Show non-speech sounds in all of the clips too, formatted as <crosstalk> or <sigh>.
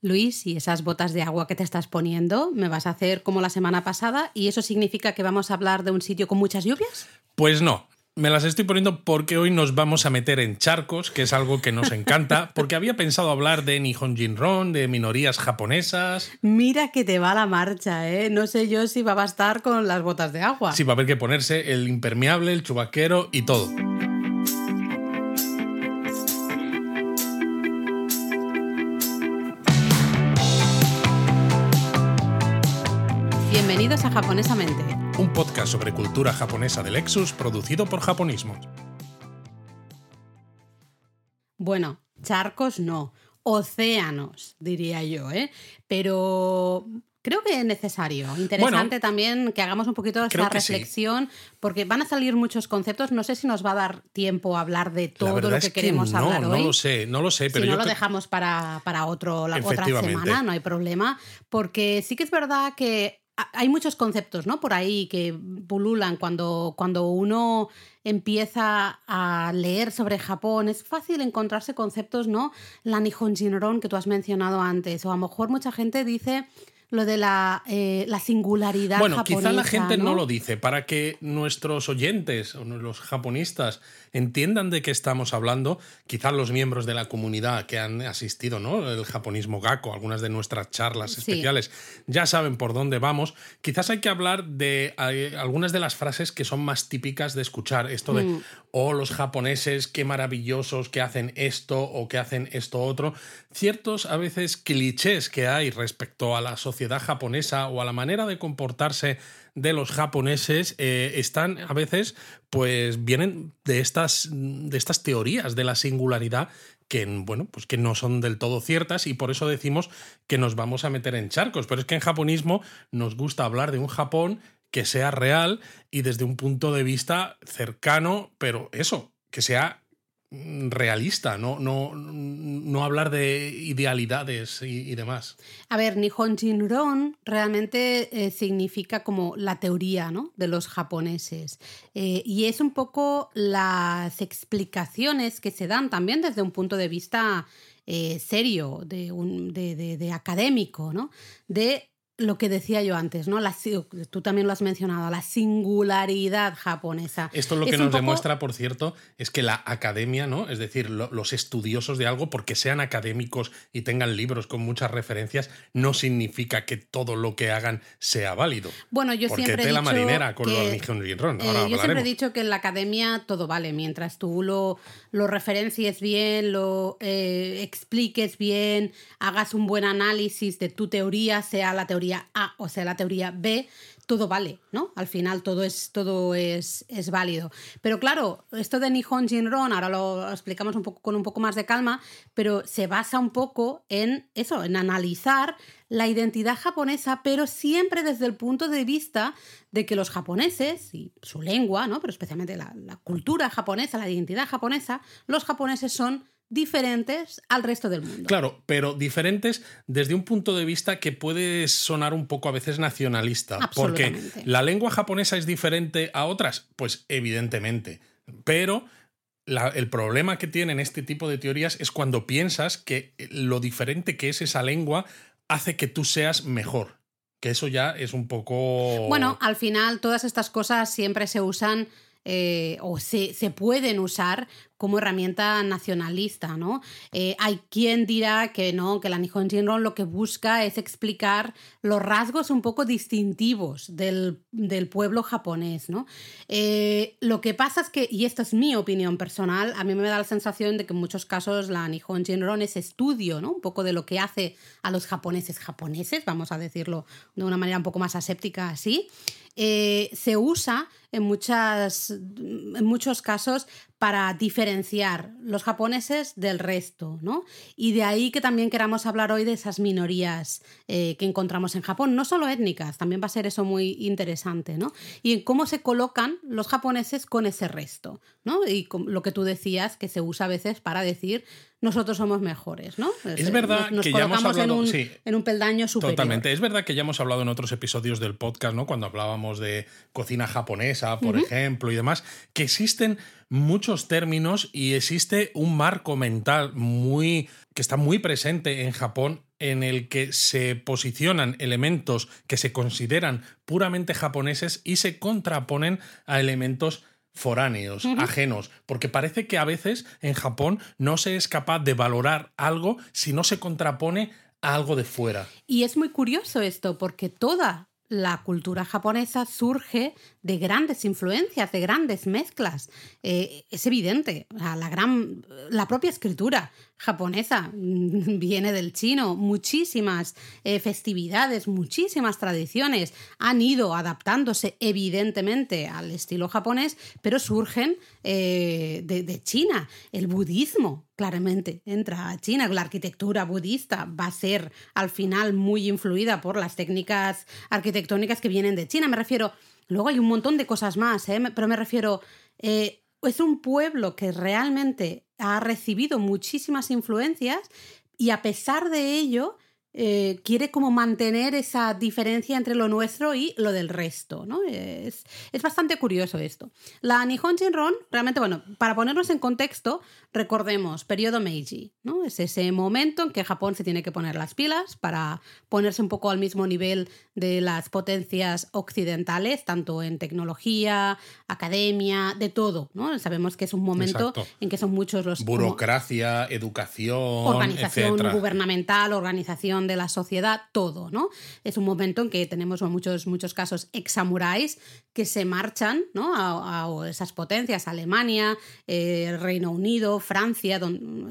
Luis, y esas botas de agua que te estás poniendo, ¿me vas a hacer como la semana pasada? ¿Y eso significa que vamos a hablar de un sitio con muchas lluvias? Pues no. Me las estoy poniendo porque hoy nos vamos a meter en charcos, que es algo que nos encanta, <laughs> porque había pensado hablar de Nihon Jinron, de minorías japonesas. Mira que te va la marcha, ¿eh? No sé yo si va a bastar con las botas de agua. Sí, va a haber que ponerse el impermeable, el chubaquero y todo. Bienvenidos a Japonesamente. Un podcast sobre cultura japonesa de Lexus producido por Japonismos. Bueno, charcos no, océanos, diría yo, ¿eh? Pero creo que es necesario. Interesante también que hagamos un poquito esta reflexión, porque van a salir muchos conceptos. No sé si nos va a dar tiempo a hablar de todo lo que, queremos no, hablar hoy. No lo sé, no lo sé. Pero si yo no lo dejamos para, para otro, la otra semana, no hay problema. Porque sí que es verdad que hay muchos conceptos, ¿no? Por ahí que pululan cuando, cuando uno empieza a leer sobre Japón. Es fácil encontrarse conceptos, ¿no? La Nihon Jinron que tú has mencionado antes. O a lo mejor mucha gente dice lo de la, eh, la singularidad Bueno, japonesa. quizá la gente no ¿no lo dice para que nuestros oyentes o los japonistas entiendan de qué estamos hablando. Quizá los miembros de la comunidad que han asistido, ¿no? El japonismo gaco, algunas de nuestras charlas Sí. especiales, ya saben por dónde vamos. Quizás hay que hablar de eh, algunas de las frases que son más típicas de escuchar. Esto de, Mm. oh, los japoneses, qué maravillosos que hacen esto o que hacen esto otro. Ciertos a veces clichés que hay respecto a la sociedad japonesa o a la manera de comportarse de los japoneses eh, están a veces, pues vienen de estas, de estas teorías de la singularidad que, bueno, pues que no son del todo ciertas y por eso decimos que nos vamos a meter en charcos. Pero es que en japonismo nos gusta hablar de un Japón que sea real y desde un punto de vista cercano, pero eso, que sea realista, no, no, no hablar de idealidades y, demás. A ver, Nihon realmente eh, significa como la teoría ¿no? de los japoneses. Eh, y es un poco las explicaciones que se dan también desde un punto de vista eh, serio, de, un, de- de académico, ¿no? De lo que decía yo antes, ¿no? La, tú también lo has mencionado, la singularidad japonesa. Esto lo que nos poco- demuestra, por cierto, es que la academia, ¿no? Es decir, lo- los estudiosos de algo, porque sean académicos y tengan libros con muchas referencias, no significa que todo lo que hagan sea válido. Bueno, yo porque siempre he marinera con que-. Eh, yo siempre dicho que en la academia todo vale, mientras tú lo, lo referencies bien, lo eh, expliques bien, hagas un buen análisis de tu teoría, sea la teoría A o sea la teoría B, todo vale, ¿no? Al final todo es, todo es, es válido. Pero claro, esto de Nihon Jinron, ahora lo explicamos un poco con un poco más de calma, pero se basa un poco en eso, en analizar la identidad japonesa, pero siempre desde el punto de vista de que los japoneses y su lengua, ¿no? pero especialmente la, la cultura japonesa, la identidad japonesa, los japoneses son diferentes al resto del mundo. Claro, pero diferentes desde un punto de vista que puede sonar un poco a veces nacionalista. Porque Absolutamente. la lengua japonesa es diferente a otras, pues evidentemente. Pero la- el problema que tienen este tipo de teorías es cuando piensas que lo diferente que es esa lengua hace que tú seas mejor. Que eso ya es un poco. Bueno, al final todas estas cosas siempre se usan eh, o se, se pueden usar como herramienta nacionalista, ¿no? Eh, hay quien dirá que no, que la Nihon Jinron lo que busca es explicar los rasgos un poco distintivos del, del pueblo japonés, ¿no? Eh, lo que pasa es que, y esta es mi opinión personal, a mí me da la sensación de que en muchos casos la Nihon Jinron es estudio, ¿no? Un poco de lo que hace a los japoneses japoneses, vamos a decirlo de una manera un poco más aséptica así, eh, se usa en, muchas, en muchos casos para diferenciar los japoneses del resto, ¿no? Y de ahí que también queramos hablar hoy de esas minorías eh, que encontramos en Japón, no solo étnicas, también va a ser eso muy interesante, ¿no? Y en cómo se colocan los japoneses con ese resto, ¿no? Y con lo que tú decías, que se usa a veces para decir nosotros somos mejores, ¿no? Es verdad nos, nos que ya hemos en hablado- un, sí. en un peldaño superior. Totalmente. Es verdad que ya hemos hablado en otros episodios del podcast, ¿no? Cuando hablábamos de cocina japonesa, por ejemplo, y demás, que existen muchos términos y existe un marco mental muy que está muy presente en Japón en el que se posicionan elementos que se consideran puramente japoneses y se contraponen a elementos foráneos, ajenos, porque parece que a veces en Japón no se es capaz de valorar algo si no se contrapone a algo de fuera. Y es muy curioso esto, porque toda la cultura japonesa surge de grandes influencias, de grandes mezclas. Eh, es evidente, la, gran, la propia escritura japonesa <laughs> viene del chino, muchísimas eh, festividades, muchísimas tradiciones han ido adaptándose evidentemente al estilo japonés, pero surgen eh, de, China. El budismo claramente entra a China. La arquitectura budista va a ser al final muy influida por las técnicas arquitectónicas que vienen de China. Me refiero Luego hay un montón de cosas más, ¿eh? pero me refiero, es un pueblo que realmente ha recibido muchísimas influencias y a pesar de ello eh, quiere como mantener esa diferencia entre lo nuestro y lo del resto, ¿no? Es, es bastante curioso esto. La Nihon Jinron, realmente, bueno, para ponernos en contexto, recordemos, periodo Meiji, ¿no? Es ese momento en que Japón se tiene que poner las pilas para ponerse un poco al mismo nivel de las potencias occidentales, tanto en tecnología, academia, de todo, ¿no? Sabemos que es un momento en que son muchos los... Burocracia, educación, organización gubernamental, organización de la sociedad, todo, ¿no? Es un momento en que tenemos en muchos, muchos casos ex samuráis que se marchan ¿no? a, esas potencias, Alemania, eh, Reino Unido, Francia,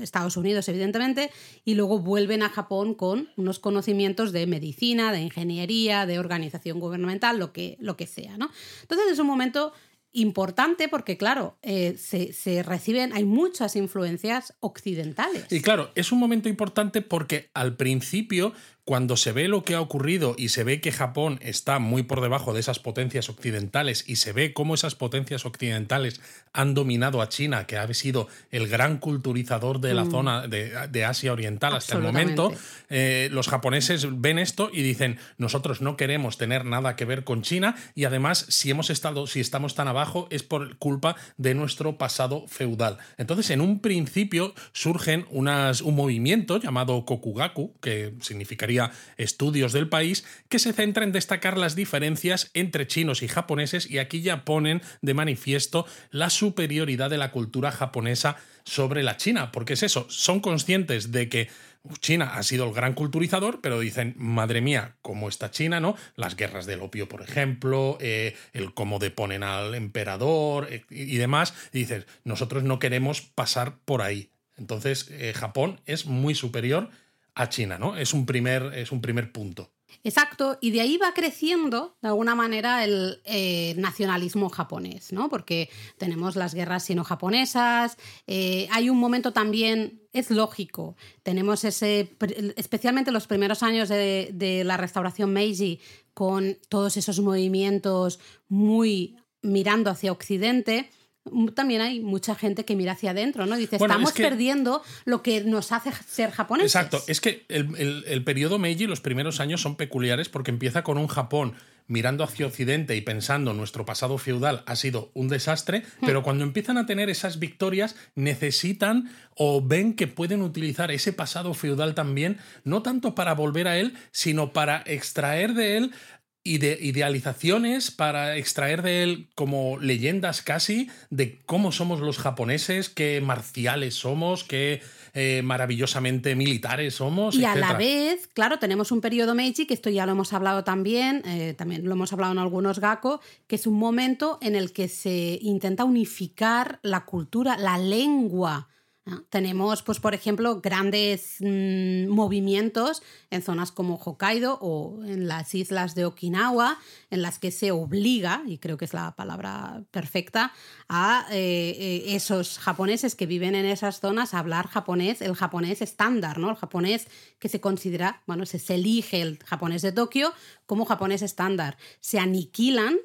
Estados Unidos, evidentemente, y luego vuelven a Japón con unos conocimientos de medicina, de ingeniería, de organización gubernamental, lo que, lo que sea, ¿no? Entonces es un momento importante porque, claro, eh, se, reciben, hay muchas influencias occidentales. Y claro, es un momento importante porque al principio cuando se ve lo que ha ocurrido y se ve que Japón está muy por debajo de esas potencias occidentales y se ve cómo esas potencias occidentales han dominado a China, que ha sido el gran culturizador de la mm. zona de, Asia Oriental hasta el momento, eh, los japoneses ven esto y dicen, nosotros no queremos tener nada que ver con China y además si hemos estado, si estamos tan abajo es por culpa de nuestro pasado feudal. Entonces, en un principio surgen unas, un movimiento llamado Kokugaku, que significaría estudios del país que se centra en destacar las diferencias entre chinos y japoneses y aquí ya ponen de manifiesto la superioridad de la cultura japonesa sobre la China, porque es eso, son conscientes de que China ha sido el gran culturizador, pero dicen, madre mía, cómo está China, ¿no? Las guerras del opio, por ejemplo, eh, el cómo deponen al emperador eh, y demás. Y dices, nosotros no queremos pasar por ahí. Entonces, eh, Japón es muy superior a China, ¿no? Es un primer, es un primer punto. Exacto, y de ahí va creciendo de alguna manera el eh, nacionalismo japonés, ¿no? Porque tenemos las guerras sino-japonesas, eh, hay un momento también, es lógico, tenemos ese, especialmente los primeros años de, de la restauración Meiji, con todos esos movimientos muy mirando hacia Occidente, también hay mucha gente que mira hacia adentro, ¿no? Dice, estamos perdiendo lo que nos hace ser japoneses. Exacto, es que el, periodo Meiji, los primeros años son peculiares porque empieza con un Japón mirando hacia Occidente y pensando nuestro pasado feudal ha sido un desastre, hmm. pero cuando empiezan a tener esas victorias necesitan o ven que pueden utilizar ese pasado feudal también, no tanto para volver a él, sino para extraer de él de idealizaciones para extraer de él como leyendas casi de cómo somos los japoneses, qué marciales somos, qué eh, maravillosamente militares somos. Y a la vez, claro, tenemos un periodo Meiji, que esto ya lo hemos hablado también, eh, también lo hemos hablado en algunos Gako, que es un momento en el que se intenta unificar la cultura, la lengua tenemos, pues, por ejemplo, grandes mm, movimientos en zonas como Hokkaido o en las islas de Okinawa, en las que se obliga, y creo que es la palabra perfecta, a eh, eh, esos japoneses que viven en esas zonas a hablar japonés, el japonés estándar, ¿no? El japonés que se considera, bueno, se, elige el japonés de Tokio como japonés estándar. Se aniquilan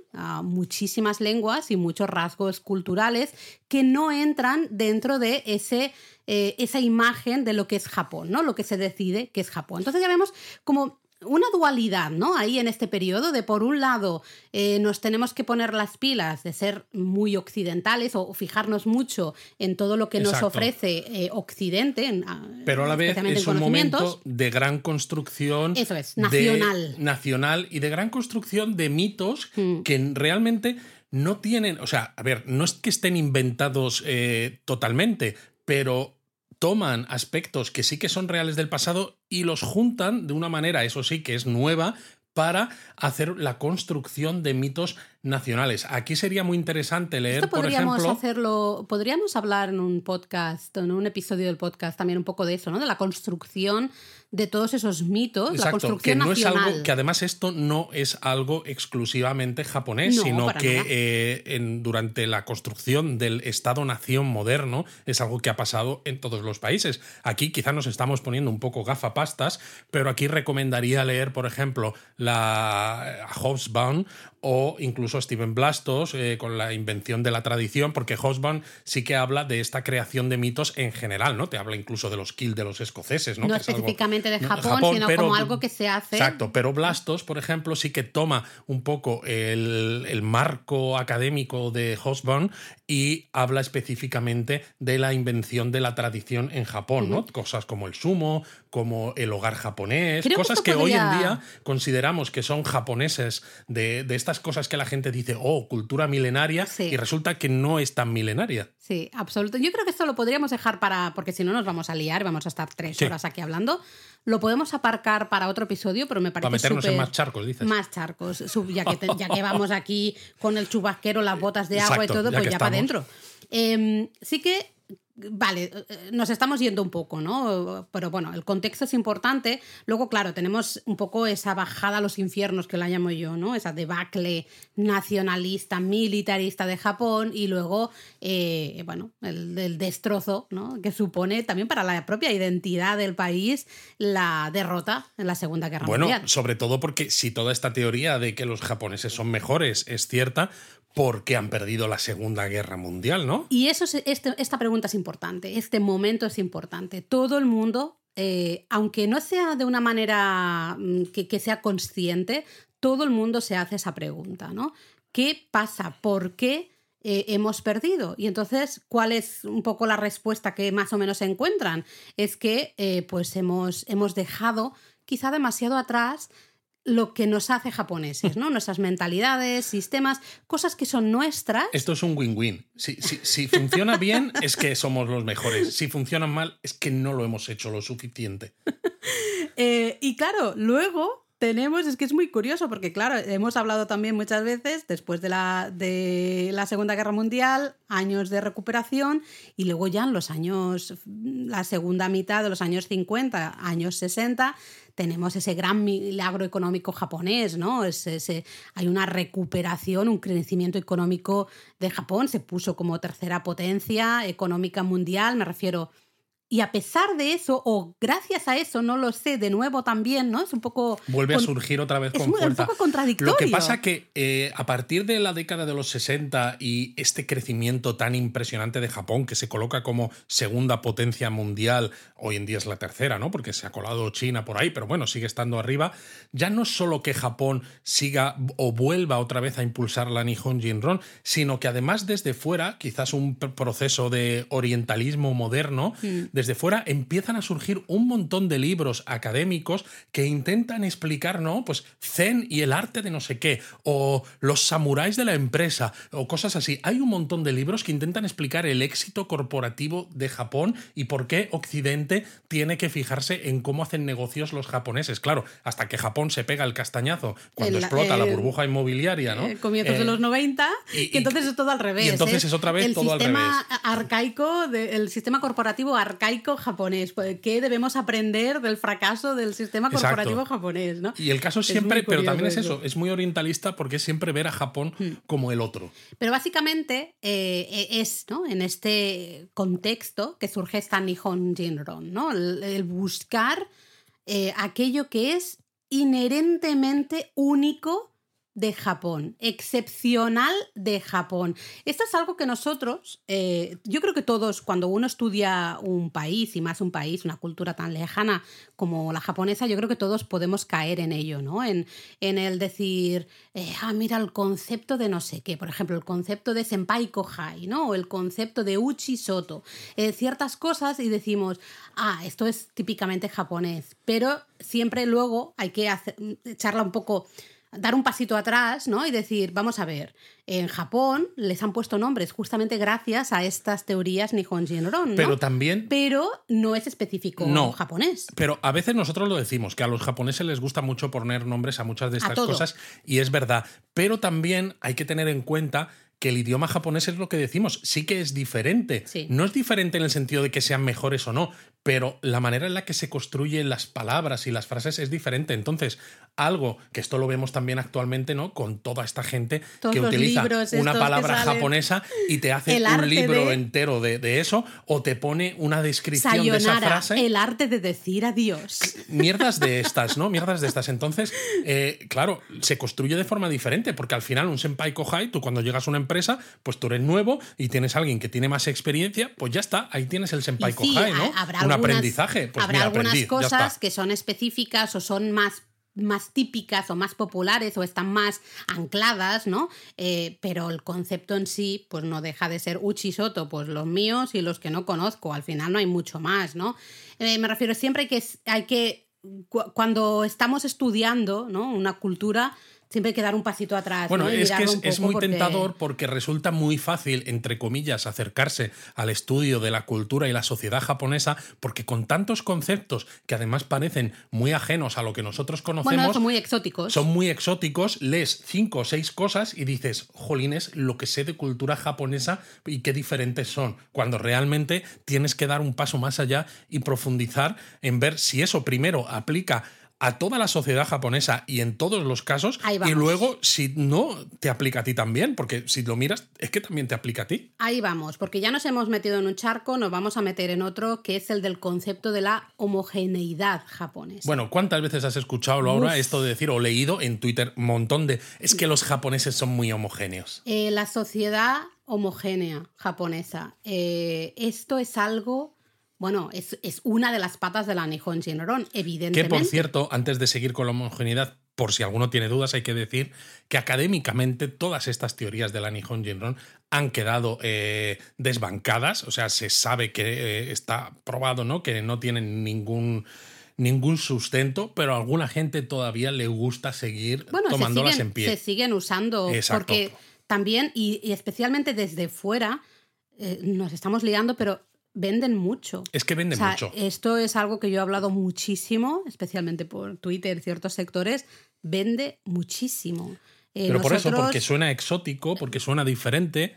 muchísimas lenguas y muchos rasgos culturales que no entran dentro de ese eh, esa imagen de lo que es Japón, ¿no? Lo que se decide que es Japón. Entonces ya vemos como una dualidad, ¿no? Ahí en este periodo de, por un lado, eh, nos tenemos que poner las pilas de ser muy occidentales o fijarnos mucho en todo lo que nos ofrece eh, Occidente. Ah, Pero a la vez es un momento de gran construcción. Eso es, nacional. nacional y de gran construcción de mitos mm. que realmente no tienen, o sea, a ver, no es que estén inventados eh, totalmente, pero toman aspectos que sí que son reales del pasado y los juntan de una manera, eso sí, que es nueva, para hacer la construcción de mitos nacionales. Aquí sería muy interesante leer, por ejemplo... hacerlo, podríamos hablar en un podcast, en un episodio del podcast también un poco de eso, ¿no? De la construcción de todos esos mitos, la construcción que no es algo que además esto no es algo exclusivamente japonés, sino que eh, durante la construcción del Estado-nación moderno es algo que ha pasado en todos los países. Aquí quizá nos estamos poniendo un poco gafapastas, pero aquí recomendaría leer, por ejemplo, la Hobsbawm o incluso Steven Blastos eh, con la invención de la tradición, porque Hobsbawm sí que habla de esta creación de mitos en general, ¿no? Te habla incluso de los kill de los escoceses, ¿no? No específicamente de Japón, sino como algo que se hace. Exacto, pero Blastos, por ejemplo, sí que toma un poco el, marco académico de Hobsbawm y habla específicamente de la invención de la tradición en Japón, ¿no? Cosas como el sumo, como el hogar japonés, cosas que, hoy en día consideramos que son japoneses de, estas cosas que la gente dice, oh, cultura milenaria, y resulta que no es tan milenaria. Sí, absoluto. Yo creo que esto lo podríamos dejar para, porque si no nos vamos a liar, vamos a estar tres horas aquí hablando. Lo podemos aparcar para otro episodio, pero me parece Para meternos en más charcos, dices. Más charcos, ya que, ya que vamos aquí con el chubasquero, las botas de agua y todo, pues ya para adentro. Em, sí que Vale, eh, nos estamos yendo un poco, ¿no? Pero bueno, el contexto es importante. Luego, claro, tenemos un poco esa bajada a los infiernos que la llamo yo, ¿no? Esa debacle nacionalista, militarista de Japón y luego, eh, bueno, el, destrozo, ¿no? Que supone también para la propia identidad del país la derrota en la Segunda Guerra Mundial. Bueno, sobre todo porque si toda esta teoría de que los japoneses son mejores es cierta, porque han perdido la Segunda Guerra Mundial, ¿no? Y eso este, esta pregunta es importante, este momento es importante. Todo el mundo, eh, aunque no sea de una manera mm, que, sea consciente, todo el mundo se hace esa pregunta, ¿no? ¿Qué pasa? ¿Por qué eh, hemos perdido? Y entonces, ¿cuál es un poco la respuesta que más o menos se encuentran? Es que eh, pues hemos, hemos dejado quizá demasiado atrás lo que nos hace japoneses, ¿no? Nuestras mentalidades, sistemas, cosas que son nuestras. Esto es un win-win. Si, si, funciona bien, es que somos los mejores. Si funciona mal, es que no lo hemos hecho lo suficiente. Eh, y claro, luego tenemos, es que es muy curioso, porque claro, hemos hablado también muchas veces, después de la, de la Segunda Guerra Mundial, años de recuperación, y luego ya en los años, la segunda mitad de los años 50, años 60, tenemos ese gran milagro económico japonés, ¿no? ese, hay una recuperación, un crecimiento económico de Japón, se puso como tercera potencia económica mundial, me refiero y a pesar de eso, o gracias a eso, no lo sé, de nuevo también, ¿no? Es un poco... Vuelve a surgir otra vez con fuerza. Es un poco contradictorio. Lo que pasa que eh, a partir de la década de los 60 y este crecimiento tan impresionante de Japón, que se coloca como segunda potencia mundial, hoy en día es la tercera, ¿no? Porque se ha colado China por ahí, pero bueno, sigue estando arriba. Ya no solo que Japón siga o vuelva otra vez a impulsar la Nihon Jinron, sino que además desde fuera, quizás un proceso de orientalismo moderno, mm desde fuera empiezan a surgir un montón de libros académicos que intentan explicar, ¿no? Pues Zen y el arte de no sé qué, o los samuráis de la empresa, o cosas así. Hay un montón de libros que intentan explicar el éxito corporativo de Japón y por qué Occidente tiene que fijarse en cómo hacen negocios los japoneses. Claro, hasta que Japón se pega el castañazo cuando explota la burbuja inmobiliaria, ¿no? comienzos de los 90, y, entonces es todo al revés. Y entonces ¿eh? es otra vez todo al revés. El sistema arcaico, el sistema corporativo arcaico japonés. Pues, ¿Qué debemos aprender del fracaso del sistema corporativo japonés? ¿no? Y el caso siempre, pero también es eso, es muy orientalista porque es siempre ver a Japón hmm. como el otro. Pero básicamente eh, e, es ¿no? en este contexto que surge esta Nihon Jinron, ¿no? el, buscar eh, aquello que es inherentemente único de Japón, excepcional de Japón. Esto es algo que nosotros, eh, yo creo que todos, cuando uno estudia un país y más un país, una cultura tan lejana como la japonesa, yo creo que todos podemos caer en ello, ¿no? En, en el decir, eh, ah, mira el concepto de no sé qué, por ejemplo, el concepto de senpai kohai, ¿no? O el concepto de uchi soto, eh, ciertas cosas y decimos, ah, esto es típicamente japonés, pero siempre luego hay que hacer, echarla un poco dar un pasito atrás, ¿no? Y decir, vamos a ver, en Japón les han puesto nombres justamente gracias a estas teorías Nihon Jinron, ¿no? Pero también... Pero no es específico no, japonés. Pero a veces nosotros lo decimos, que a los japoneses les gusta mucho poner nombres a muchas de estas cosas, y es verdad. Pero también hay que tener en cuenta que el idioma japonés es lo que decimos, sí que es diferente. No es diferente en el sentido de que sean mejores o no, pero la manera en la que se construyen las palabras y las frases es diferente. Entonces, algo que esto lo vemos también actualmente, ¿no? Con toda esta gente que utiliza una palabra japonesa y te hace un libro entero de, eso, o te pone una descripción de esa frase. El arte de decir adiós. Mierdas de estas, ¿no? Mierdas de estas. Entonces, eh, claro, se construye de forma diferente, porque al final un senpai kohai, tú cuando llegas a una empresa, pues tú eres nuevo y tienes a alguien que tiene más experiencia, pues ya está, ahí tienes el senpai kohai, ¿no? aprendizaje. Pues habrá algunas cosas que son específicas o son más más típicas o más populares o están más ancladas, ¿no? Eh, pero el concepto en sí, pues no deja de ser Uchisoto, pues los míos y los que no conozco. Al final no hay mucho más, ¿no? Eh, me refiero siempre que hay que cuando estamos estudiando, ¿no? Una cultura siempre hay que dar un pasito atrás. Bueno, es que es, muy porque... tentador porque resulta muy fácil, entre comillas, acercarse al estudio de la cultura y la sociedad japonesa, porque con tantos conceptos que además parecen muy ajenos a lo que nosotros conocemos. Bueno, son muy exóticos. Son muy exóticos, lees cinco o seis cosas y dices, jolines, lo que sé de cultura japonesa y qué diferentes son, cuando realmente tienes que dar un paso más allá y profundizar en ver si eso primero aplica a toda la sociedad japonesa y en todos los casos. Y luego, si no, te aplica a ti también, porque si lo miras, es que también te aplica a ti. Ahí vamos, porque ya nos hemos metido en un charco, nos vamos a meter en otro, que es el del concepto de la homogeneidad japonesa. Bueno, ¿cuántas veces has escuchado, ahora esto de decir o leído en Twitter un montón de... Es que los japoneses son muy homogéneos. Eh, la sociedad homogénea japonesa. Eh, esto es algo bueno, es, una de las patas de la Nihon evidentemente. Que por cierto, antes de seguir con la homogeneidad, por si alguno tiene dudas, hay que decir que académicamente todas estas teorías de la Nihon Jinron han quedado eh, desbancadas, o sea, se sabe que eh, está probado, ¿no? Que no tienen ningún ningún sustento, pero a alguna gente todavía le gusta seguir tomándolas en pie. Se siguen usando porque también, y, especialmente desde fuera, eh, nos estamos liando, pero venden mucho. Es que venden mucho. Esto es algo que yo he hablado muchísimo, especialmente por Twitter, ciertos sectores, vende muchísimo. Eh, Pero por eso, porque suena exótico, porque suena diferente.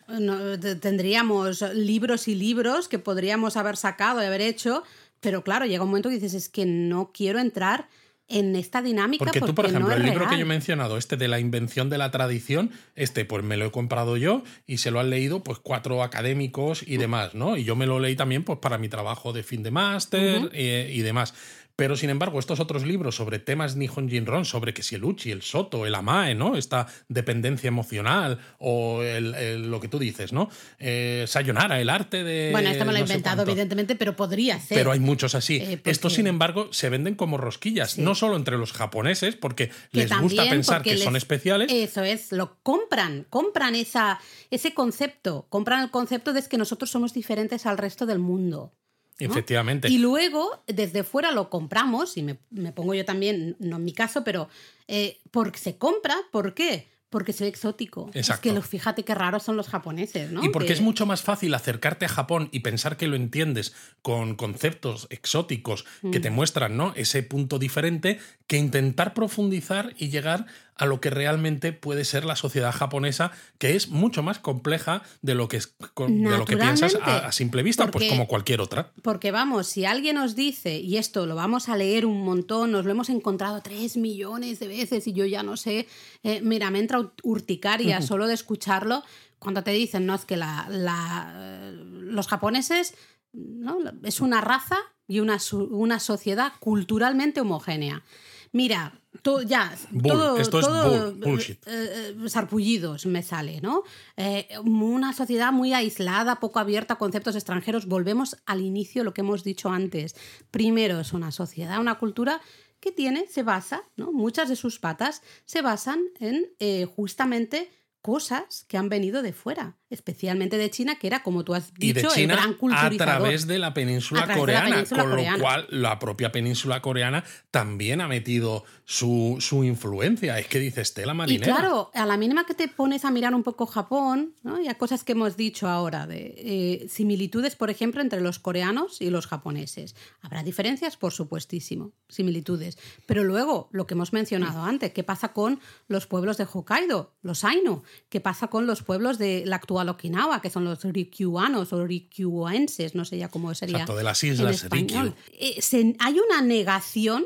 tendríamos libros y libros que podríamos haber sacado y haber hecho, pero claro, llega un momento que dices, es que no quiero entrar en esta dinámica. Porque tú, por ejemplo, el libro que yo he mencionado, este de la invención de la tradición, este pues me lo he comprado yo y se lo han leído pues cuatro académicos y demás, ¿no? Y yo me lo leí también pues para mi trabajo de fin de máster y demás. Pero sin embargo, estos otros libros sobre temas Nihon Jinron, sobre que si el Uchi, el Soto, el Amae, ¿no? Esta dependencia emocional o el, lo que tú dices, ¿no? Eh, Sayonara, el arte de. Bueno, este me lo he inventado, evidentemente, pero podría ser. Pero hay muchos así. Eh, estos, sin embargo, se venden como rosquillas, no solo entre los japoneses, porque les gusta pensar que son especiales. Eso es, lo compran, compran esa, ese concepto, compran el concepto de que nosotros somos diferentes al resto del mundo. Efectivamente. Y luego, desde fuera lo compramos, y me, pongo yo también, no en mi caso, pero eh, porque se compra, ¿por qué? Porque soy exótico. Es que fíjate qué raros son los japoneses, ¿no? Y porque es mucho más fácil acercarte a Japón y pensar que lo entiendes con conceptos exóticos que te mm. muestran, ¿no? Ese punto diferente, que intentar profundizar y llegar a lo que realmente puede ser la sociedad japonesa, que es mucho más compleja de lo que, es, de lo que piensas a, simple vista, pues como cualquier otra. Porque vamos, si alguien nos dice, y esto lo vamos a leer un montón, nos lo hemos encontrado tres millones de veces y yo ya no sé, eh, mira, me entra urticaria solo de escucharlo, cuando te dicen, no, es que la, la, los japoneses ¿no? es una raza y una, una sociedad culturalmente homogénea. Mira, todo, ya, Bull. todo, Esto es todo, bull, eh, eh, sarpullidos me sale, ¿no? Eh, una sociedad muy aislada, poco abierta a conceptos extranjeros. Volvemos al inicio, lo que hemos dicho antes. Primero es una sociedad, una cultura que tiene, se basa, ¿no? Muchas de sus patas se basan en eh, justamente cosas que han venido de fuera, especialmente de China, que era, como tú has y de dicho, China el gran a culturizador. través de la península A través de la coreana, península con coreana. lo cual la propia península coreana también ha metido su, su influencia. Es que dices tela Y marinera. claro, a la mínima que te pones a mirar un poco Japón, ¿no? y a cosas que hemos dicho ahora, de eh, similitudes, por ejemplo, entre los coreanos y los japoneses. Habrá diferencias, por supuestísimo, similitudes. Pero luego, lo que hemos mencionado antes, ¿qué pasa con los pueblos de Hokkaido, los Ainu? ¿Qué pasa con los pueblos de la actual Okinawa, que son los Ryukyuanos o Ryukyuenses? No sé ya cómo sería. Exacto, de las en islas español. Rikyu. Eh, se- hay una negación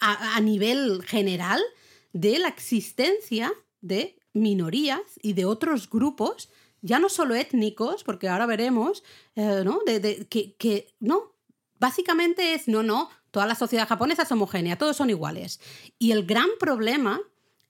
a, a nivel general de la existencia de minorías y de otros grupos, ya no solo étnicos, porque ahora veremos, eh, ¿no? De, de- que, que no, básicamente es no, no, toda la sociedad japonesa es homogénea, todos son iguales. Y el gran problema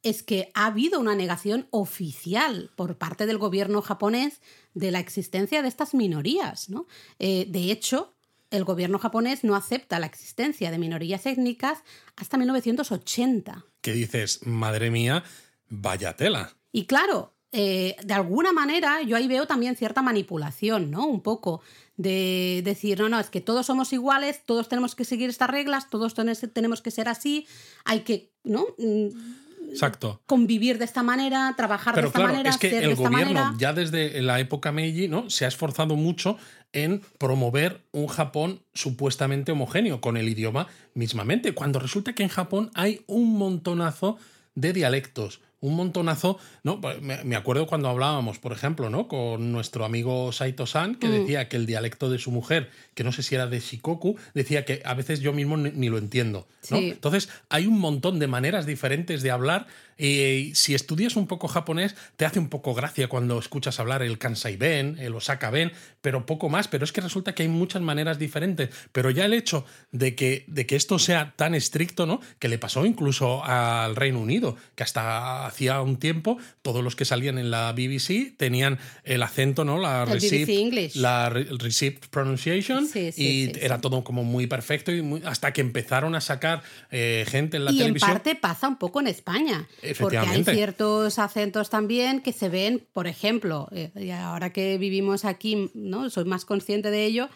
es que ha habido una negación oficial por parte del gobierno japonés de la existencia de estas minorías. ¿no? Eh, de hecho, el gobierno japonés no acepta la existencia de minorías étnicas hasta 1980. Que dices, madre mía, vaya tela. Y claro, eh, de alguna manera yo ahí veo también cierta manipulación, ¿no? Un poco de decir, no, no, es que todos somos iguales, todos tenemos que seguir estas reglas, todos tenemos que ser así, hay que, ¿no? Mm, Exacto. Convivir de esta manera, trabajar de esta claro, manera, es que ser de el esta gobierno manera. ya desde la época Meiji ¿no? se ha esforzado mucho en promover un Japón supuestamente homogéneo con el idioma mismamente, cuando resulta que en Japón hay un montonazo de dialectos, un montonazo, ¿no? Pues Me acuerdo cuando hablábamos, por ejemplo, ¿no? Con nuestro amigo Saito-san, que Mm. decía que el dialecto de su mujer, que no sé si era de Shikoku, decía que a veces yo mismo ni, ni lo entiendo, ¿no? Sí. Entonces, hay un montón de maneras diferentes de hablar. Y si estudias un poco japonés, te hace un poco gracia cuando escuchas hablar el Kansai Ben, el Osaka Ben, pero poco más. Pero es que resulta que hay muchas maneras diferentes. Pero ya el hecho de que, de que esto sea tan estricto, ¿no? Que le pasó incluso al Reino Unido, que hasta hacía un tiempo todos los que salían en la BBC tenían el acento, ¿no? La English. la re- receipt pronunciation Sí, sí, y sí, era todo como muy perfecto y muy- hasta que empezaron a sacar eh, gente en la y en televisión. parte pasa un poco en España. Porque hay ciertos acentos también que se ven, por ejemplo, eh, y ahora que vivimos aquí, ¿no? soy más consciente de ello.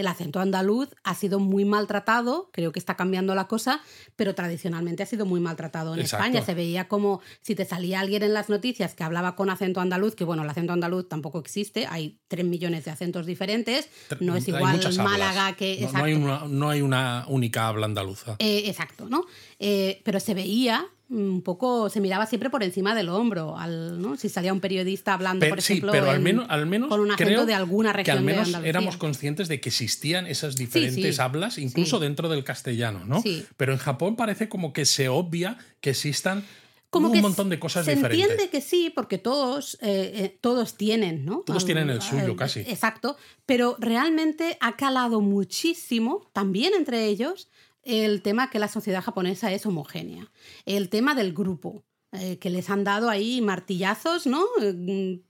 El acento andaluz ha sido muy maltratado, creo que está cambiando la cosa, pero tradicionalmente ha sido muy maltratado en Exacto. España. Se veía como si te salía alguien en las noticias que hablaba con acento andaluz, que bueno, el acento andaluz tampoco existe, hay tres millones de acentos diferentes, no es igual. Málaga que... No, no hay exacto. una, no hay una única habla andaluza. Eh, exacto, ¿no? Eh, pero se veía un poco, se miraba siempre por encima del hombro, al, ¿no? Si salía un periodista hablando, Pero- por sí, ejemplo, pero al en- menos, al menos con un acento creo de alguna que región al de menos éramos conscientes de que existían esas diferentes sí. hablas, incluso dentro del castellano, ¿no? Pero en Japón parece como que se obvia que existan como un que montón de cosas se diferentes. entiende que sí, porque todos, eh, eh, todos tienen, ¿no? Todos tienen el suyo, casi. Exacto, pero realmente ha calado muchísimo, también entre ellos, el tema que la sociedad japonesa es homogénea, el tema del grupo. eh, que les han dado ahí martillazos, ¿no? Eh,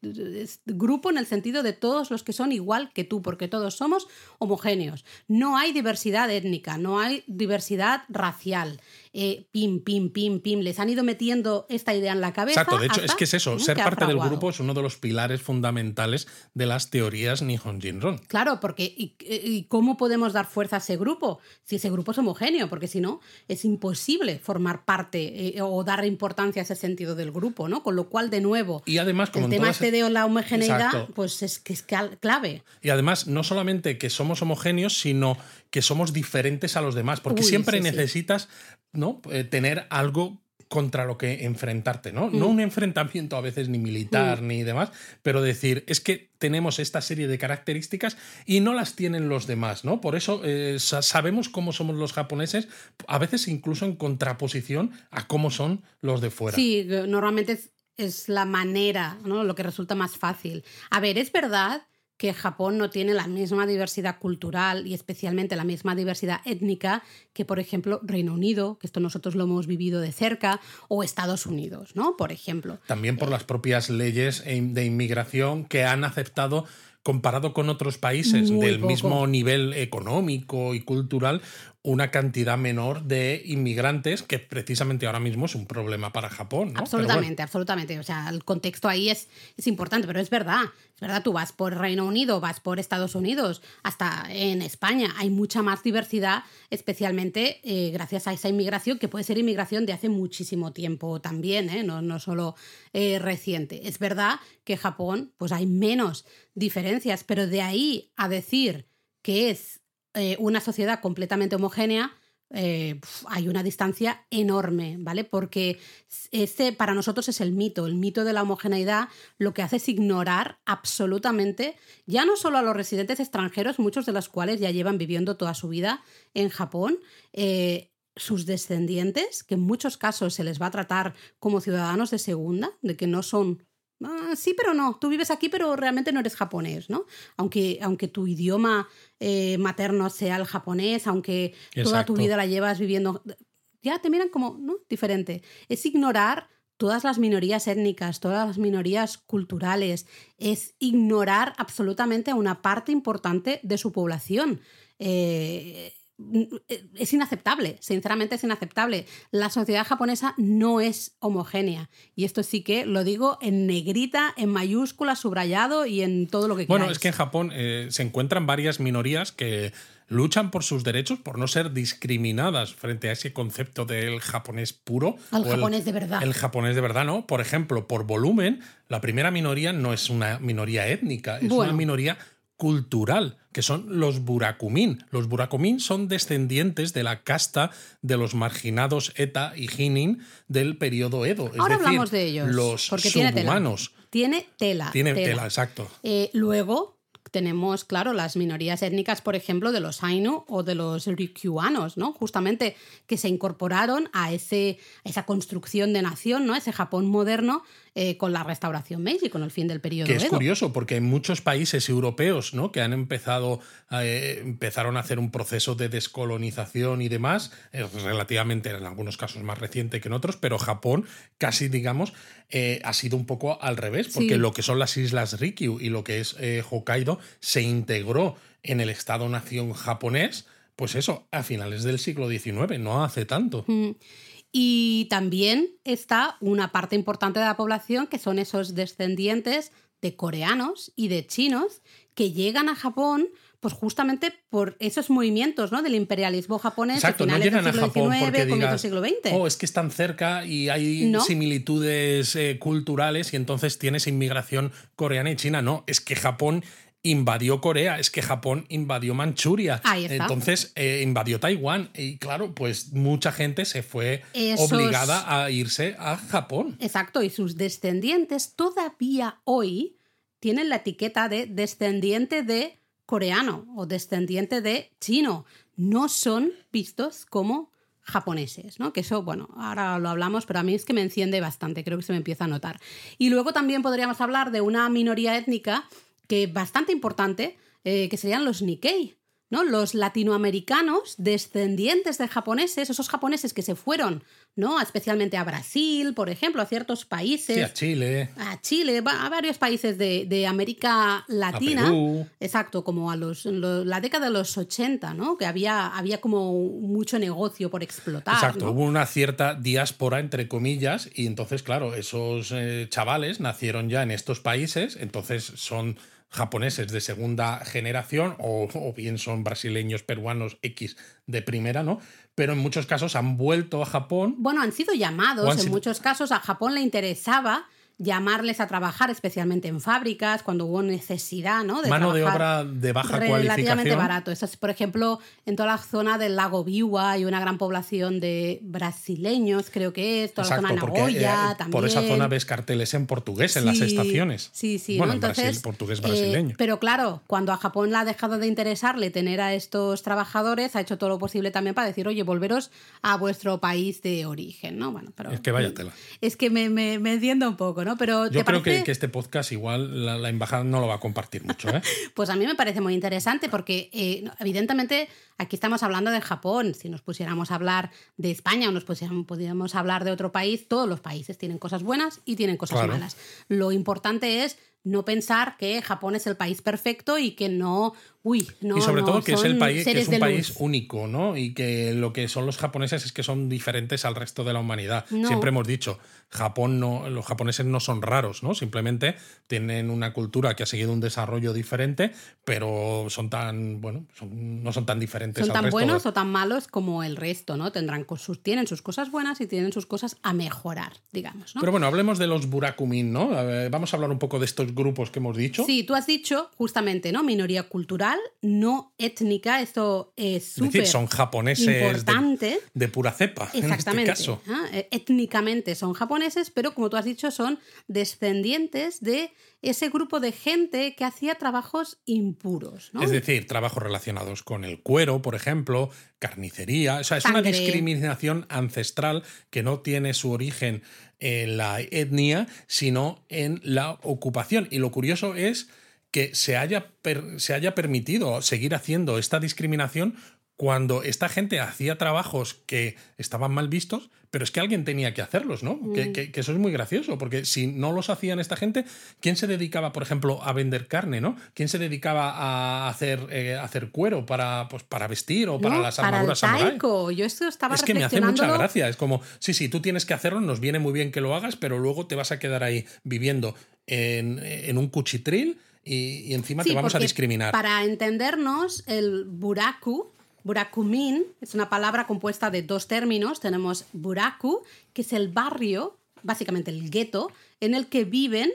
grupo en el sentido de todos los que son igual que tú, porque todos somos homogéneos. No hay diversidad étnica, no hay diversidad racial. Eh, pim, pim, pim, pim. Les han ido metiendo esta idea en la cabeza. Exacto, de hecho, es que es eso, ser parte del grupo es uno de los pilares fundamentales de las teorías Nihon Jinron. Claro, porque ¿y, y cómo podemos dar fuerza a ese grupo? Si ese grupo es homogéneo, porque si no, es imposible formar parte eh, o dar importancia a ese sentido del grupo, ¿no? Con lo cual, de nuevo, Y además, como el tema este de la homogeneidad, Exacto. pues es que es clave. Y además, no solamente que somos homogéneos, sino que somos diferentes a los demás, porque Uy, siempre sí, sí. ¿No? Eh, tener algo contra lo que enfrentarte, ¿no? No Mm. un enfrentamiento a veces ni militar ni demás, pero decir, es que tenemos esta serie de características y no las tienen los demás, ¿no? Por eso eh, sa- sabemos cómo somos los japoneses, a veces incluso en contraposición a cómo son los de fuera. Sí, normalmente es, es la manera, ¿no? Lo que resulta más fácil. A ver, es verdad que Japón no tiene la misma diversidad cultural y especialmente la misma diversidad étnica que, por ejemplo, Reino Unido, que esto nosotros lo hemos vivido de cerca, o Estados Unidos, ¿no? Por ejemplo. También por las propias leyes de inmigración que han aceptado comparado con otros países del mismo nivel económico y cultural, una cantidad menor de inmigrantes, que precisamente ahora mismo es un problema para Japón. Absolutamente, absolutamente. O sea, el contexto ahí es, es importante, pero es verdad. Es verdad, tú vas por Reino Unido, vas por Estados Unidos, hasta en España hay mucha más diversidad, especialmente eh, gracias a esa inmigración, que puede ser inmigración de hace muchísimo tiempo también, ¿eh? no, no solo eh, reciente. Es verdad que Japón, pues hay menos diferencias, pero de ahí a decir que es eh, una sociedad completamente homogénea, eh, hay una distancia enorme, ¿vale? Porque ese para nosotros es el mito, el mito de la homogeneidad lo que hace es ignorar absolutamente, ya no solo a los residentes extranjeros, muchos de los cuales ya llevan viviendo toda su vida en Japón, eh, sus descendientes, que en muchos casos se les va a tratar como ciudadanos de segunda, de que no son Ah, sí, pero no. Tú vives aquí, pero realmente no eres japonés, ¿no? Aunque, aunque tu idioma eh, materno sea el japonés, aunque toda tu vida la llevas viviendo. Ya te miran como, ¿no? Diferente. Es ignorar todas las minorías étnicas, todas las minorías culturales. Es ignorar absolutamente a una parte importante de su población. Eh, es inaceptable, sinceramente es inaceptable. La sociedad japonesa no es homogénea. Y esto sí que lo digo en negrita, en mayúscula, subrayado y en todo lo que quieras. Bueno, es que en Japón eh, se encuentran varias minorías que luchan por sus derechos, por no ser discriminadas frente a ese concepto del japonés puro. Al japonés de verdad. El japonés de verdad, ¿no? Por ejemplo, por volumen, la primera minoría no es una minoría étnica, es una minoría cultural, que son los burakumin. Los burakumin son descendientes de la casta de los marginados Eta y Hinin del periodo Edo. Ahora hablamos de ellos. Los porque subhumanos. Tiene tela. Tiene tela, exacto. Eh, luego tenemos, claro, las minorías étnicas, por ejemplo, de los Ainu o de los Ryukyuanos, ¿no? Justamente que se incorporaron a, ese, esa construcción de nación, ¿no? Ese Japón moderno eh, con la restauración Meiji, con el fin del periodo que es curioso, porque en muchos países europeos ¿no? que han empezado, eh, empezaron a hacer un proceso de descolonización y demás, relativamente en algunos casos más reciente que en otros, pero Japón casi, digamos, eh, ha sido un poco al revés, porque lo que son las islas Rikyu y lo que es Hokkaido se integró en el Estado-nación japonés, pues eso, a finales del siglo XIX, no hace tanto. Y también está una parte importante de la población que son esos descendientes de coreanos y de chinos que llegan a Japón pues justamente por esos movimientos ¿no? del imperialismo japonés Exacto, no llegan a Japón porque digas, siglo XX. oh, es que están cerca y hay similitudes eh, culturales y entonces tienes inmigración coreana y china. No, es que Japón invadió Corea, es que Japón invadió Manchuria. Entonces eh, invadió Taiwán. Y claro, pues mucha gente se fue obligada a irse a Japón. Exacto, y sus descendientes todavía hoy tienen la etiqueta de descendiente de coreano o descendiente de chino. No son vistos como japoneses, ¿no? Que eso, bueno, ahora lo hablamos, pero a mí es que me enciende bastante, creo que se me empieza a notar. Y luego también podríamos hablar de una minoría étnica que bastante importante, eh, que serían los Nikkei, ¿no? Los latinoamericanos descendientes de japoneses, esos japoneses que se fueron, ¿no? Especialmente a Brasil, por ejemplo, a ciertos países. Sí, a Chile. A Chile, a varios países de, América Latina. A Perú. Exacto, como a los, la década de los 80, ¿no? Que había, había como mucho negocio por explotar. Exacto, hubo una cierta diáspora, entre comillas, y entonces, claro, esos eh, chavales nacieron ya en estos países, entonces son japoneses de segunda generación o, bien son brasileños, peruanos X de primera, ¿no? Pero en muchos casos han vuelto a Japón. Bueno, han sido llamados, en muchos casos a Japón le interesaba llamarles a trabajar, especialmente en fábricas, cuando hubo necesidad, ¿no? De Mano de obra de baja relativamente Relativamente barato. Eso es, por ejemplo, en toda la zona del lago Biwa hay una gran población de brasileños, creo que es, toda la zona de Nagoya también. Eh, por esa zona ves carteles en portugués en las estaciones. Sí, sí. Bueno, Entonces, portugués eh, brasileño. pero claro, cuando a Japón le ha dejado de interesarle tener a estos trabajadores, ha hecho todo lo posible también para decir, oye, volveros a vuestro país de origen, ¿no? Bueno, pero... Es que vaya tela. Es que me, me, me entiendo un poco, ¿no? ¿No? Pero Yo creo que, que, este podcast igual la, embajada no lo va a compartir mucho, ¿eh? <laughs> pues a mí me parece muy interesante porque eh, evidentemente aquí estamos hablando de Japón. Si nos pusiéramos a hablar de España o nos pudiéramos hablar de otro país, todos los países tienen cosas buenas y tienen cosas malas. Lo importante es no pensar que Japón es el país perfecto y que no, uy, no. Y sobre todo que es el país, que es un país único, ¿no? Y que lo que son los japoneses es que son diferentes al resto de la humanidad. Siempre hemos dicho, Japón no, los japoneses no son raros, ¿no? Simplemente tienen una cultura que ha seguido un desarrollo diferente, pero son tan, bueno, no son tan diferentes. Son tan buenos o tan malos como el resto, ¿no? Tendrán sus, tienen sus cosas buenas y tienen sus cosas a mejorar, digamos. ¿no? Pero bueno, hablemos de los burakumin, ¿no? vamos a hablar un poco de estos grupos que hemos dicho. Sí, tú has dicho justamente, ¿no? Minoría cultural, no étnica, esto es súper son japoneses De, pura cepa, Exactamente. en este caso. Eh, étnicamente son japoneses, pero como tú has dicho, son descendientes de ese grupo de gente que hacía trabajos impuros. ¿no? Es decir, trabajos relacionados con el cuero, por ejemplo, carnicería. O sea, es una discriminación ancestral que no tiene su origen en la etnia, sino en la ocupación. Y lo curioso es que se haya, se haya permitido seguir haciendo esta discriminación cuando esta gente hacía trabajos que estaban mal vistos, pero es que alguien tenía que hacerlos, ¿no? Que, mm. eso es muy gracioso, porque si no los hacían esta gente, ¿quién se dedicaba, por ejemplo, a vender carne, ¿no? ¿Quién se dedicaba a hacer, eh, hacer cuero para, pues, para vestir o para las armaduras para Yo esto estaba Es que me hace mucha gracia, es como, sí, sí, tú tienes que hacerlo, nos viene muy bien que lo hagas, pero luego te vas a quedar ahí viviendo en, en un cuchitril y, encima te vamos a discriminar. Para entendernos, el buraku, burakumin, es una palabra compuesta de dos términos. Tenemos buraku, que es el barrio, básicamente el gueto, en el que viven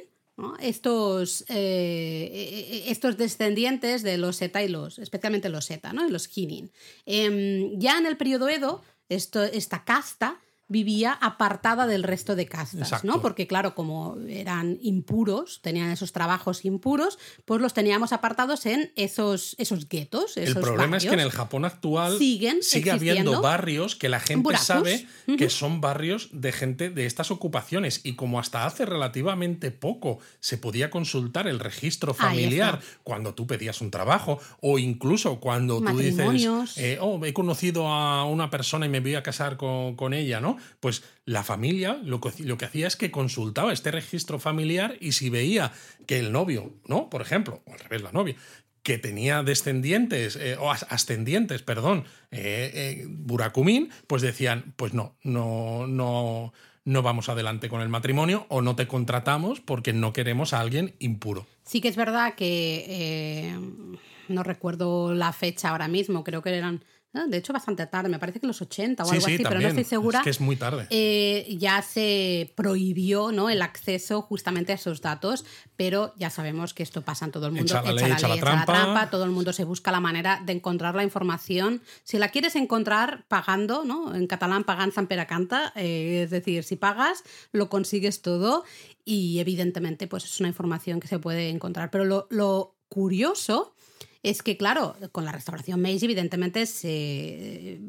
estos, eh, estos descendientes de los Seta y los, especialmente los Seta, ¿no? los Hinin. Em, ya en el periodo Edo, esto, esta casta vivía apartada del resto de castas, ¿no? Porque claro, como eran impuros, tenían esos trabajos impuros, pues los teníamos apartados en esos, esos guetos. el problema es que en el Japón actual sigue habiendo barrios que la gente sabe que son barrios de gente de estas ocupaciones y como hasta hace relativamente poco se podía consultar el registro familiar cuando tú pedías un trabajo o incluso cuando tú dices, eh, oh, he conocido a una persona y me voy a casar con, con ella, ¿no? Pues la familia lo que, lo que hacía es que consultaba este registro familiar y si veía que el novio, ¿no? Por ejemplo, o al revés, la novia, que tenía descendientes, eh, o ascendientes, perdón, eh, eh, Burakumín, pues decían, pues no, no, no, no vamos adelante con el matrimonio o no te contratamos porque no queremos a alguien impuro. Sí que es verdad que no recuerdo la fecha ahora mismo, creo que eran de hecho, bastante tarde, me parece que en los 80 o algo así, pero no estoy segura. Es que es muy tarde. Eh, ya se prohibió ¿no? el acceso justamente a esos datos, pero ya sabemos que esto pasa en todo el mundo. Echa la, ley, echa la, trampa. todo el mundo se busca la manera de encontrar la información. Si la quieres encontrar pagando, ¿no? En catalán pagan san canta, eh, es decir, si pagas, lo consigues todo y evidentemente pues es una información que se puede encontrar. Pero lo, lo curioso es que, claro, con la restauración Meiji, evidentemente se,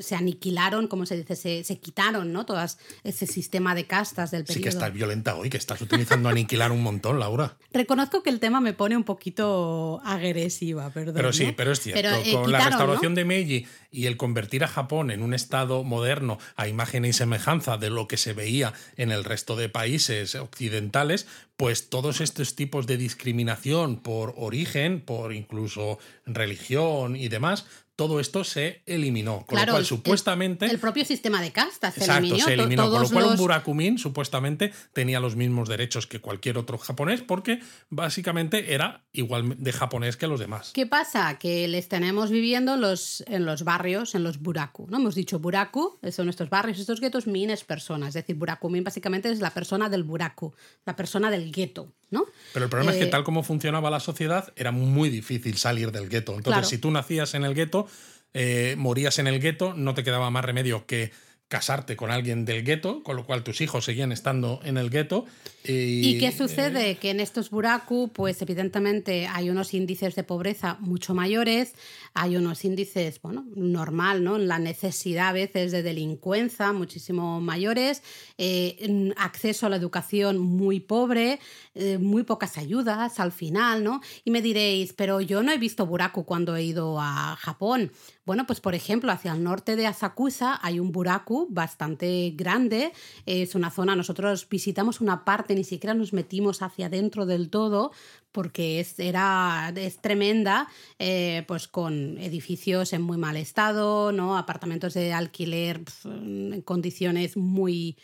se aniquilaron, como se dice, se, se, quitaron, ¿no? Todo ese sistema de castas del periodo. Sí que estás violenta hoy, que estás utilizando aniquilar un montón, Laura. <laughs> Reconozco que el tema me pone un poquito agresiva, perdón. Pero sí, pero es cierto. Eh, con la restauración de Meiji y el convertir a Japón en un estado moderno a imagen y semejanza de lo que se veía en el resto de países occidentales, pues todos estos tipos de discriminación por origen, por incluso religión y demás, todo esto se eliminó. Con lo cual, supuestamente. El, propio sistema de castas se eliminó. se eliminó. Con lo cual, un Burakumin supuestamente tenía los mismos derechos que cualquier otro japonés, porque básicamente era igual de japonés que los demás. ¿Qué pasa? Que les tenemos viviendo los, en los barrios, en los buraku. ¿no? Hemos dicho buraku, son estos barrios, estos guetos, min es persona. Es decir, burakumin básicamente es la persona del buraku, la persona del gueto. ¿no? Pero el problema es que eh, tal como funcionaba la sociedad, era muy difícil salir del gueto. Entonces, si tú nacías en el gueto, eh, morías en el gueto, no te quedaba más remedio que casarte con alguien del gueto, con lo cual tus hijos seguían estando en el gueto. Y, qué sucede? que en estos buraku, pues evidentemente hay unos índices de pobreza mucho mayores, hay unos índices, bueno, normal, ¿no? La necesidad a veces de delincuencia muchísimo mayores, eh, acceso a la educación muy pobre, eh, muy pocas ayudas al final, ¿no? Y me diréis, pero yo no he visto buraku cuando he ido a Japón. Bueno, pues por ejemplo, hacia el norte de Asakusa hay un buraku bastante grande. Es una zona, nosotros visitamos una parte, ni siquiera nos metimos hacia adentro del todo, porque es, era, es tremenda, eh, pues con edificios en muy mal estado, ¿no? Apartamentos de alquiler en condiciones muy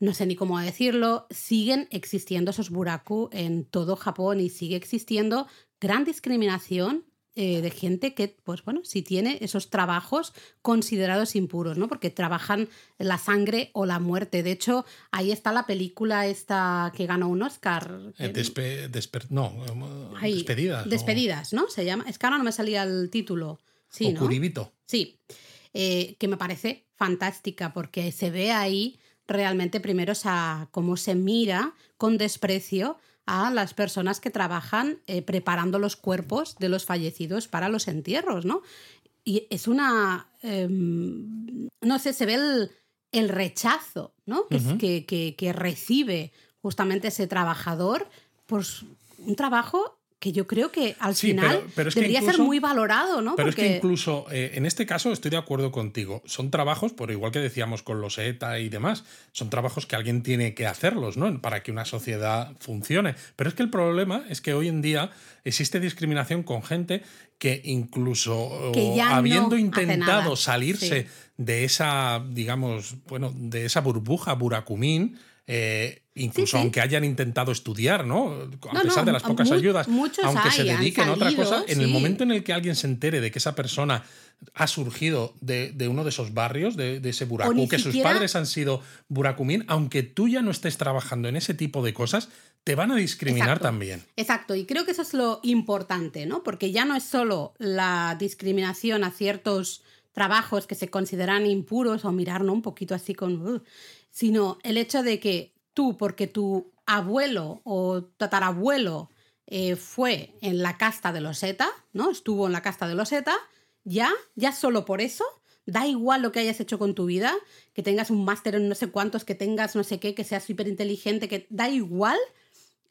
no sé ni cómo decirlo, siguen existiendo esos buraku en todo Japón y sigue existiendo gran discriminación eh, de gente que, pues bueno, si tiene esos trabajos considerados impuros, ¿no? Porque trabajan la sangre o la muerte. De hecho, ahí está la película esta que ganó un Oscar. Eh, no, despedidas. Despedidas, ¿no? Se llama. Es que ahora no me salía el título. Sí, ¿no? Sí. Eh, que me parece fantástica porque se ve ahí realmente primero esa, cómo se mira con desprecio a las personas que trabajan eh, preparando los cuerpos de los fallecidos para los entierros, ¿no? Y es una... Em, no sé, se ve el, rechazo, ¿no? Que, que, que, recibe justamente ese trabajador por un trabajo que yo creo que al final debería ser muy valorado, ¿no? Pero es que incluso eh, en este caso estoy de acuerdo contigo. Son trabajos, por igual que decíamos con los ETA y demás, son trabajos que alguien tiene que hacerlos, ¿no? Para que una sociedad funcione. Pero es que el problema es que hoy en día existe discriminación con gente que incluso habiendo intentado salirse de esa, digamos, bueno, de esa burbuja buracumín, eh, incluso aunque hayan intentado estudiar, ¿no? A pesar de las pocas ayudas, aunque se dediquen a otra cosa, en el momento en el que alguien se entere de que esa persona ha surgido de, uno de esos barrios, de, ese buraku, que sus padres han sido burakumín, aunque tú ya no estés trabajando en ese tipo de cosas, te van a discriminar también. Exacto, y creo que eso es lo importante, ¿no? Porque ya no es solo la discriminación a ciertos trabajos que se consideran impuros o mirar un poquito así con... Uh, sino el hecho de que tú, porque tu abuelo o tatarabuelo eh, fue en la casta de los ETA, ¿no? Estuvo en la casta de los ETA, ya, ya solo por eso, da igual lo que hayas hecho con tu vida, que tengas un máster en no sé cuántos, que tengas no sé qué, que seas súper inteligente, que da igual,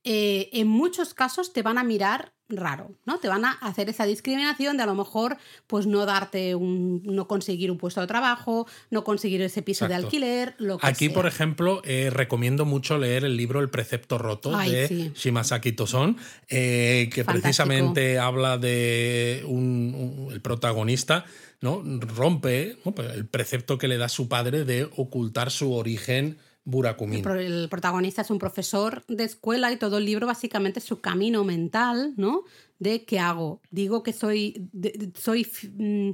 eh, en muchos casos te van a mirar raro, ¿no? Te van a hacer esa discriminación de a lo mejor pues no darte un, no conseguir un puesto de trabajo, no conseguir ese piso de alquiler, lo que Aquí, por ejemplo, eh, recomiendo mucho leer el libro El precepto roto de Shimasaki Toson, eh, que precisamente habla de un, el protagonista ¿no? rompe el precepto que le da su padre de ocultar su origen Burakumin. El, protagonista es un profesor de escuela y todo el libro básicamente es su camino mental, ¿no? De qué hago. Digo que soy, soy, mm,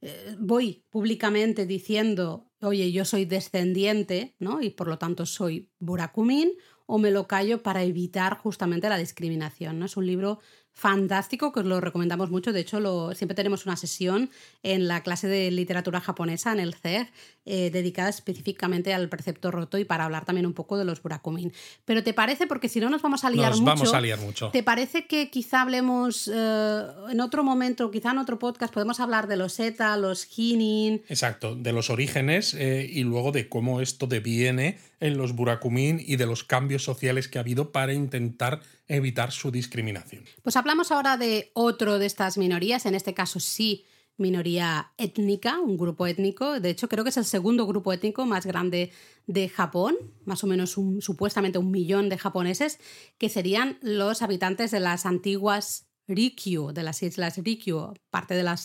eh, voy públicamente diciendo, oye, yo soy descendiente, ¿no? Y por lo tanto soy Burakumin, o me lo callo para evitar justamente la discriminación, ¿no? Es un libro fantástico que os lo recomendamos mucho. De hecho, lo, siempre tenemos una sesión en la clase de literatura japonesa, en el CEG, eh, dedicada específicamente al precepto roto y para hablar también un poco de los burakumin. Pero ¿te parece? Porque si no nos vamos a liar nos mucho. Vamos a liar mucho. ¿Te parece que quizá hablemos eh, en otro momento, quizá en otro podcast, podemos hablar de los ETA, los Hinin? Exacto, de los orígenes eh, y luego de cómo esto deviene en los burakumin y de los cambios sociales que ha habido para intentar evitar su discriminación. Pues hablamos ahora de otro de estas minorías, en este caso sí minoría étnica, un grupo étnico. De hecho, creo que es el segundo grupo étnico más grande de Japón, más o menos supuestamente un millón de japoneses, que serían los habitantes de las antiguas Rikyu, de las islas Rikyu, parte de la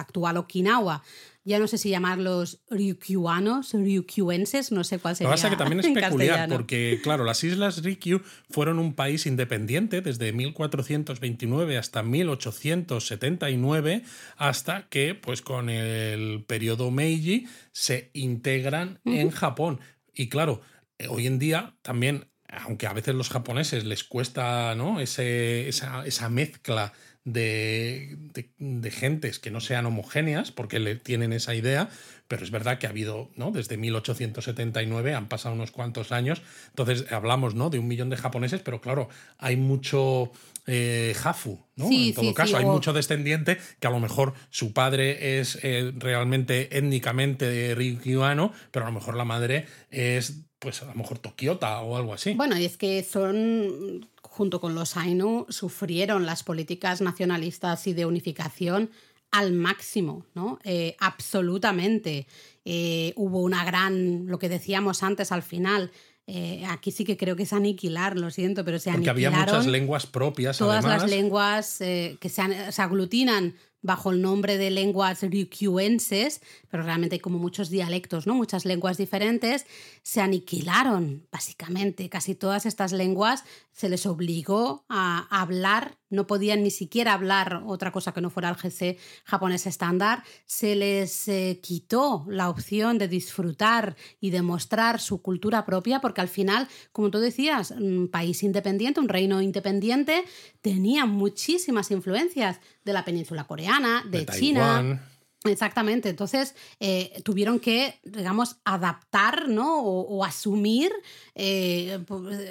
actual Okinawa ya no sé si llamarlos ryukyuanos, ryukyuenses, no sé cuál sería. Lo que pasa que también <laughs> es peculiar, porque, claro, las Islas Ryukyu fueron un país independiente desde 1429 hasta 1879, hasta que, pues con el periodo Meiji, se integran en Japón. Y claro, hoy en día también aunque a veces los japoneses les cuesta ¿no? Ese, esa, esa, mezcla de, de, gentes que no sean homogéneas, porque le tienen esa idea, pero es verdad que ha habido, ¿no? Desde 1879 han pasado unos cuantos años, entonces hablamos, ¿no? De un millón de japoneses, pero claro, hay mucho eh, Hafu, ¿no? en todo caso, hay mucho descendiente que a lo mejor su padre es eh, realmente étnicamente ryukyuano, pero a lo mejor la madre es, pues a lo mejor tokiota o algo así. Bueno, y es que son, junto con los Ainu, sufrieron las políticas nacionalistas y de unificación al máximo, ¿no? Eh, absolutamente. Eh, hubo una gran, lo que decíamos antes al final, eh, aquí sí que creo que es aniquilar, lo siento, pero se Porque había muchas lenguas propias. Todas las lenguas que se, se, aglutinan bajo el nombre de lenguas ryukyuenses, pero realmente hay como muchos dialectos, ¿no? Muchas lenguas diferentes, se aniquilaron, básicamente. Casi todas estas lenguas se les obligó a hablar, no podían ni siquiera hablar otra cosa que no fuera el GC japonés estándar, se les eh, quitó la opción de disfrutar y de mostrar su cultura propia, porque al final, como tú decías, un país independiente, un reino independiente, tenía muchísimas influencias de la península coreana, de, China. Exactamente, entonces eh, tuvieron que, digamos, adaptar ¿no? o, asumir eh,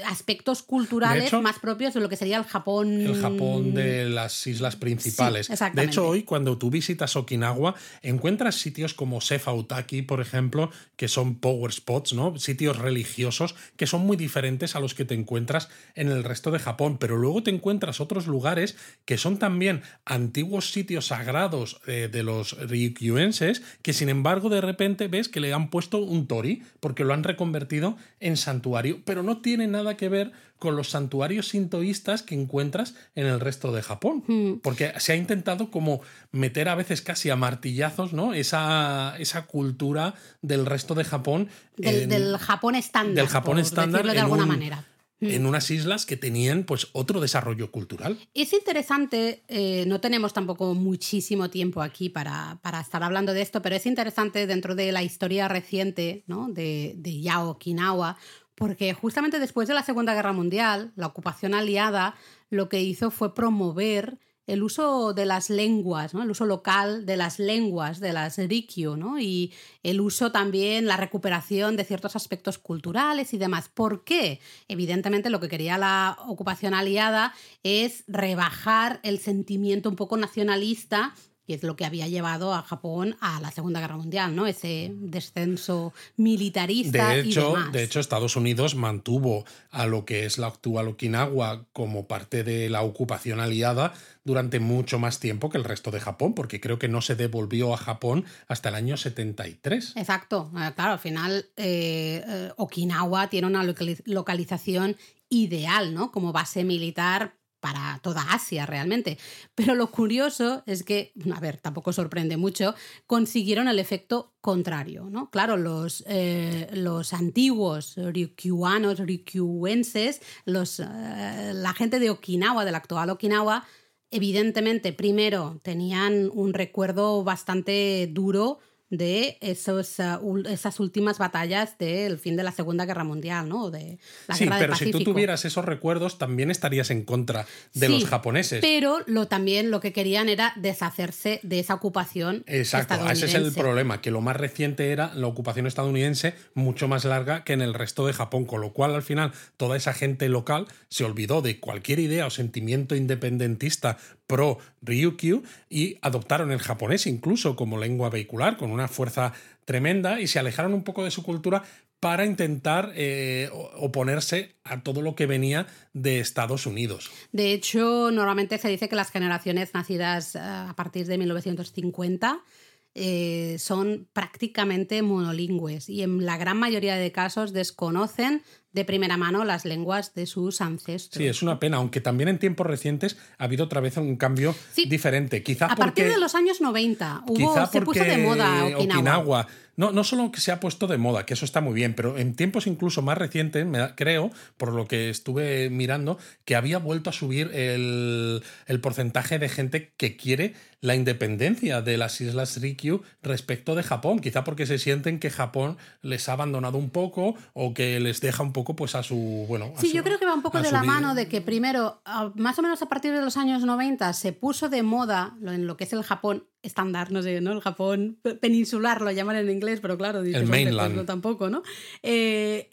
aspectos culturales más propios de lo que sería el Japón. El Japón de las islas principales. de hecho, hoy cuando tú visitas Okinawa, encuentras sitios como Sefa Utaki, por ejemplo, que son power spots, ¿no? sitios religiosos que son muy diferentes a los que te encuentras en el resto de Japón, pero luego te encuentras otros lugares que son también antiguos sitios sagrados eh, de los que sin embargo de repente ves que le han puesto un tori porque lo han reconvertido en santuario, pero no tiene nada que ver con los santuarios sintoístas que encuentras en el resto de Japón. Hmm. Porque se ha intentado como meter a veces casi a martillazos, ¿no? Esa, esa cultura del resto de Japón. Del, Japón estándar. Del Japón estándar. de alguna manera en mm. unas islas que tenían pues otro desarrollo cultural. Es interesante, eh, no tenemos tampoco muchísimo tiempo aquí para, para, estar hablando de esto, pero es interesante dentro de la historia reciente ¿no? de, de Yao Okinawa, porque justamente después de la Segunda Guerra Mundial, la ocupación aliada lo que hizo fue promover el uso de las lenguas, ¿no? el uso local de las lenguas, de las rikyu, ¿no? y el uso también, la recuperación de ciertos aspectos culturales y demás. ¿Por qué? Evidentemente lo que quería la ocupación aliada es rebajar el sentimiento un poco nacionalista y es lo que había llevado a Japón a la Segunda Guerra Mundial, ¿no? Ese descenso militarista. De hecho, y demás. De hecho, Estados Unidos mantuvo a lo que es la actual Okinawa como parte de la ocupación aliada durante mucho más tiempo que el resto de Japón, porque creo que no se devolvió a Japón hasta el año 73. Exacto, eh, claro, al final eh, eh, Okinawa tiene una localización ideal, ¿no? Como base militar para toda Asia realmente. Pero lo curioso es que, a ver, tampoco sorprende mucho, consiguieron el efecto contrario, ¿no? Claro, los, eh, los antiguos ryukyuanos, ryukyuenses, los, eh, la gente de Okinawa, de la actual Okinawa, evidentemente, primero tenían un recuerdo bastante duro de esos, ah, esas últimas batallas del fin de la Segunda Guerra Mundial, ¿no? De la sí, pero si tú tuvieras esos recuerdos, también estarías en contra de los japoneses. Pero lo, también lo que querían era deshacerse de esa ocupación. Exacto, ese es el problema, que lo más reciente era la ocupación estadounidense, mucho más larga que en el resto de Japón, con lo cual al final toda esa gente local se olvidó de cualquier idea o sentimiento independentista pro Ryukyu y adoptaron el japonés incluso como lengua vehicular con una fuerza tremenda y se alejaron un poco de su cultura para intentar eh, oponerse a todo lo que venía de Estados Unidos. De hecho, normalmente se dice que las generaciones nacidas eh, a partir de 1950 eh, son prácticamente monolingües y en la gran mayoría de casos desconocen de primera mano las lenguas de sus ancestros. Sí, es una pena, aunque también en tiempos recientes ha habido otra vez un cambio diferente. Quizá a partir de los años 90 hubo, se puso de moda Okinawa. No, no solo que se ha puesto de moda, que eso está muy bien, pero en tiempos incluso más recientes, creo, por lo que estuve mirando, que había vuelto a subir el, el porcentaje de gente que quiere la independencia de las Islas Ryukyu respecto de Japón. Quizá porque se sienten que Japón les ha abandonado un poco o que les deja un poco pues a su bueno sí yo creo que va un poco de la mano de que primero más o menos a partir de los años 90 se puso de moda en lo que es el Japón estándar no sé no el Japón peninsular lo llaman en inglés pero claro el pues mainland. no tampoco no eh,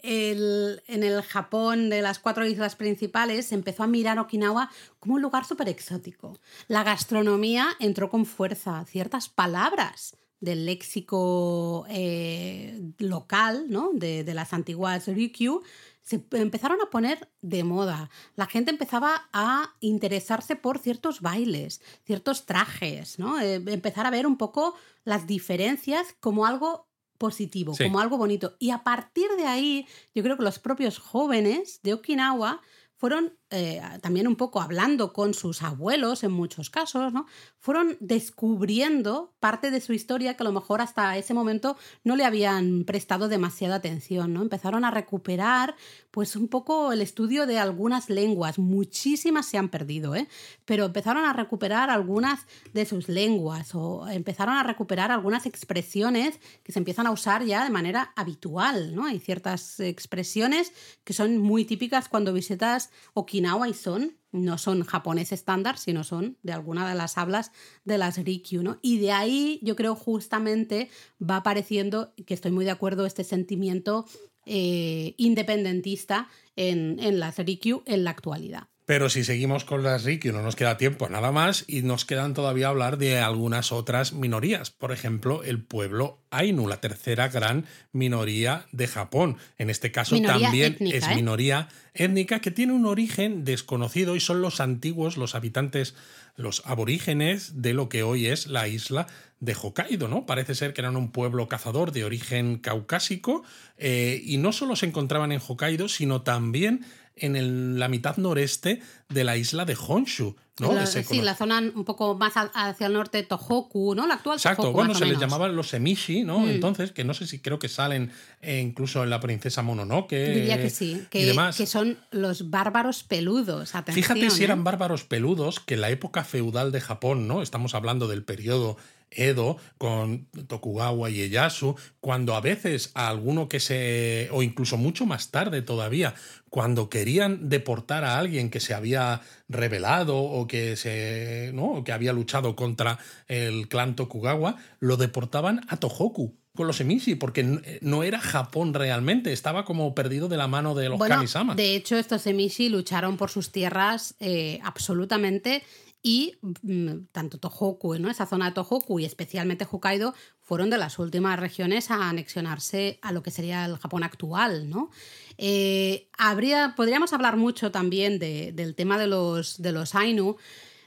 en el Japón de las cuatro islas principales se empezó a mirar Okinawa como un lugar súper exótico la gastronomía entró con fuerza ciertas palabras del léxico eh, local, ¿no? De, las antiguas Rikyu, se empezaron a poner de moda. La gente empezaba a interesarse por ciertos bailes, ciertos trajes, ¿no? Eh, empezar a ver un poco las diferencias como algo positivo, como algo bonito. Y a partir de ahí, yo creo que los propios jóvenes de Okinawa fueron eh, también un poco hablando con sus abuelos en muchos casos, ¿no? Fueron descubriendo parte de su historia que a lo mejor hasta ese momento no le habían prestado demasiada atención, ¿no? Empezaron a recuperar pues un poco el estudio de algunas lenguas, muchísimas se han perdido, ¿eh? Pero empezaron a recuperar algunas de sus lenguas o empezaron a recuperar algunas expresiones que se empiezan a usar ya de manera habitual, ¿no? Hay ciertas expresiones que son muy típicas cuando visitas Okinawa y son, no son japonés estándar, sino son de alguna de las hablas de las Rikyu, ¿no? Y de ahí yo creo justamente va apareciendo, que estoy muy de acuerdo, este sentimiento eh, independentista en, en las Rikyu en la actualidad. Pero si seguimos con las Rikyu no nos queda tiempo nada más y nos quedan todavía hablar de algunas otras minorías. Por ejemplo, el pueblo Ainu, la tercera gran minoría de Japón. En este caso también es ¿eh? minoría étnica que tiene un origen desconocido y son los antiguos, los habitantes, los aborígenes de lo que hoy es la isla de Hokkaido, ¿no? Parece ser que eran un pueblo cazador de origen caucásico eh, y no solo se encontraban en Hokkaido, sino también en la mitad noreste de la isla de Honshu. ¿no? sí, la zona un poco más hacia el norte, Tohoku, ¿no? La actual Exacto, bueno, se les llamaban los Emishi, ¿no? Mm. Entonces, que no sé si creo que salen eh, incluso en La Princesa Mononoke. Diría que sí, que, que son los bárbaros peludos. Fíjate si ¿eh? eran bárbaros peludos que en la época feudal de Japón, ¿no? Estamos hablando del periodo Edo, con Tokugawa y Ieyasu, cuando a veces a alguno que se, o incluso mucho más tarde todavía, cuando querían deportar a alguien que se había rebelado o que, se, ¿no? que había luchado contra el clan Tokugawa, lo deportaban a Tohoku, con los Emishi, porque no era Japón realmente, estaba como perdido de la mano de los Kamisama. De hecho, estos Emishi lucharon por sus tierras eh, absolutamente y mm, tanto Tohoku, ¿no? esa zona de Tohoku y especialmente Hokkaido fueron de las últimas regiones a anexionarse a lo que sería el Japón actual. ¿no? Eh, habría, podríamos hablar mucho también del tema de los, de los Ainu.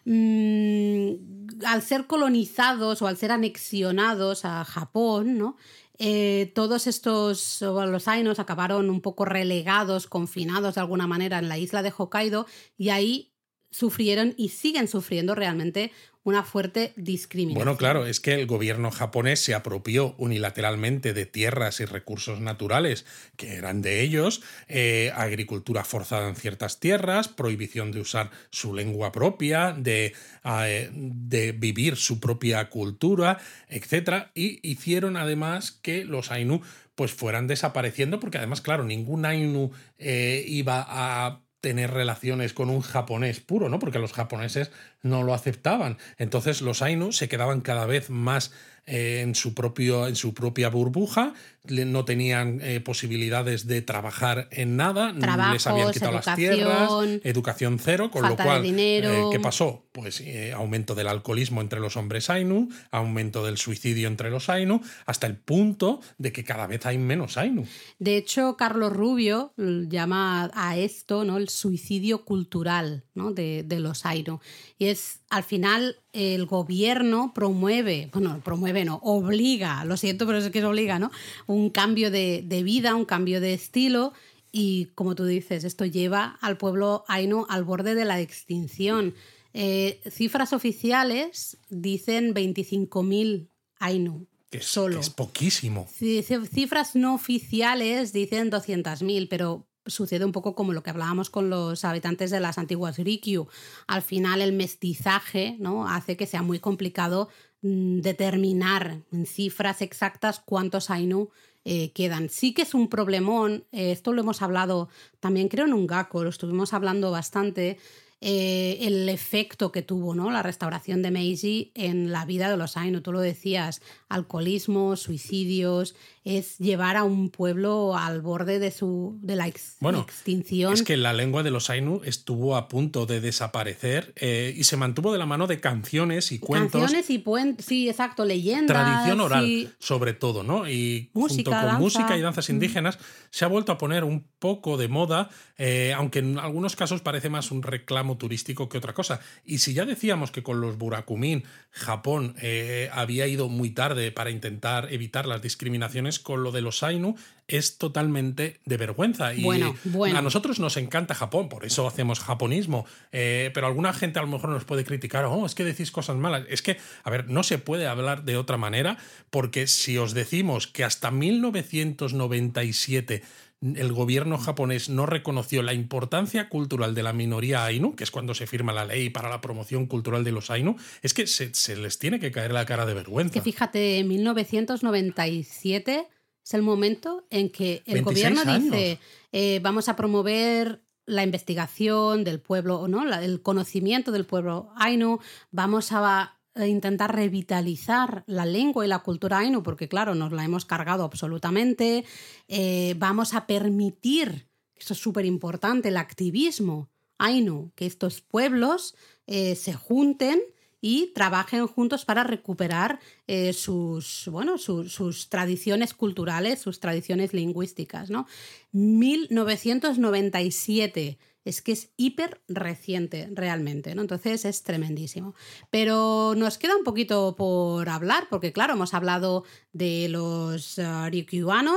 Mm, al ser colonizados o al ser anexionados a Japón, ¿no? Eh, todos estos, los Ainos acabaron un poco relegados, confinados de alguna manera en la isla de Hokkaido y ahí sufrieron y siguen sufriendo realmente una fuerte discriminación. Bueno, claro, es que el gobierno japonés se apropió unilateralmente de tierras y recursos naturales que eran de ellos, eh, agricultura forzada en ciertas tierras, prohibición de usar su lengua propia, de, eh, de vivir su propia cultura, etc. Y hicieron además que los Ainu pues fueran desapareciendo, porque además, claro, ningún Ainu eh, iba a tener relaciones con un japonés puro, ¿no? Porque los japoneses no lo aceptaban. Entonces los Ainu se quedaban cada vez más eh, en, su propio, en su propia burbuja, no tenían eh, posibilidades de trabajar en nada, les habían quitado las tierras, educación cero, con lo cual, eh, ¿qué pasó? Pues aumento del alcoholismo entre los hombres Ainu, aumento del suicidio entre los Ainu, hasta el punto de que cada vez hay menos Ainu. De hecho, Carlos Rubio llama a esto ¿no? el suicidio cultural ¿no? de, de los Ainu. Y es, al final, el gobierno promueve, bueno, promueve no, obliga, lo siento, pero es que es obliga, ¿no? Un cambio de, vida, un cambio de estilo y como tú dices, esto lleva al pueblo Ainu al borde de la extinción. Eh, cifras oficiales dicen 25.000 Ainu. Que solo. es poquísimo. Cifras no oficiales dicen 200.000, pero sucede un poco como lo que hablábamos con los habitantes de las antiguas Rikyu. Al final el mestizaje ¿no? hace que sea muy complicado mm, determinar en cifras exactas cuántos Ainu eh, quedan. Sí que es un problemón, eh, esto lo hemos hablado también creo en un GACO, lo estuvimos hablando bastante, eh, el efecto que tuvo ¿no? la restauración de Meiji en la vida de los Ainu. Tú lo decías, alcoholismo, suicidios, es llevar a un pueblo al borde de, su, de la extinción. Es que la lengua de los Ainu estuvo a punto de desaparecer eh, y se mantuvo de la mano de canciones y cuentos. Canciones y puentes, sí, exacto, leyendas. Tradición oral, sobre todo, ¿no? Y junto con música y danzas indígenas se ha vuelto a poner un poco de moda, eh, aunque en algunos casos parece más un reclamo turístico que otra cosa. Y si ya decíamos que con los Burakumin Japón eh, había ido muy tarde para intentar evitar las discriminaciones, con lo de los Ainu es totalmente de vergüenza. Y bueno, bueno. a nosotros nos encanta Japón, por eso hacemos japonismo. Eh, pero alguna gente a lo mejor nos puede criticar, oh, es que decís cosas malas. Es que, a ver, no se puede hablar de otra manera, porque si os decimos que hasta 1997 el gobierno japonés no reconoció la importancia cultural de la minoría Ainu, que es cuando se firma la ley para la promoción cultural de los Ainu, es que se, les tiene que caer la cara de vergüenza. Que fíjate, 1997 es el momento en que el gobierno dice eh, vamos a promover la investigación del pueblo, ¿no? el conocimiento del pueblo Ainu, vamos a intentar revitalizar la lengua y la cultura ainu, porque claro, nos la hemos cargado absolutamente. Eh, vamos a permitir, eso es súper importante, el activismo ainu, que estos pueblos eh, se junten y trabajen juntos para recuperar eh, sus, bueno, sus tradiciones culturales, sus tradiciones lingüísticas. ¿no? 1997 es que es hiper reciente realmente, ¿no? Entonces es tremendísimo. Pero nos queda un poquito por hablar, porque claro, hemos hablado de los uh,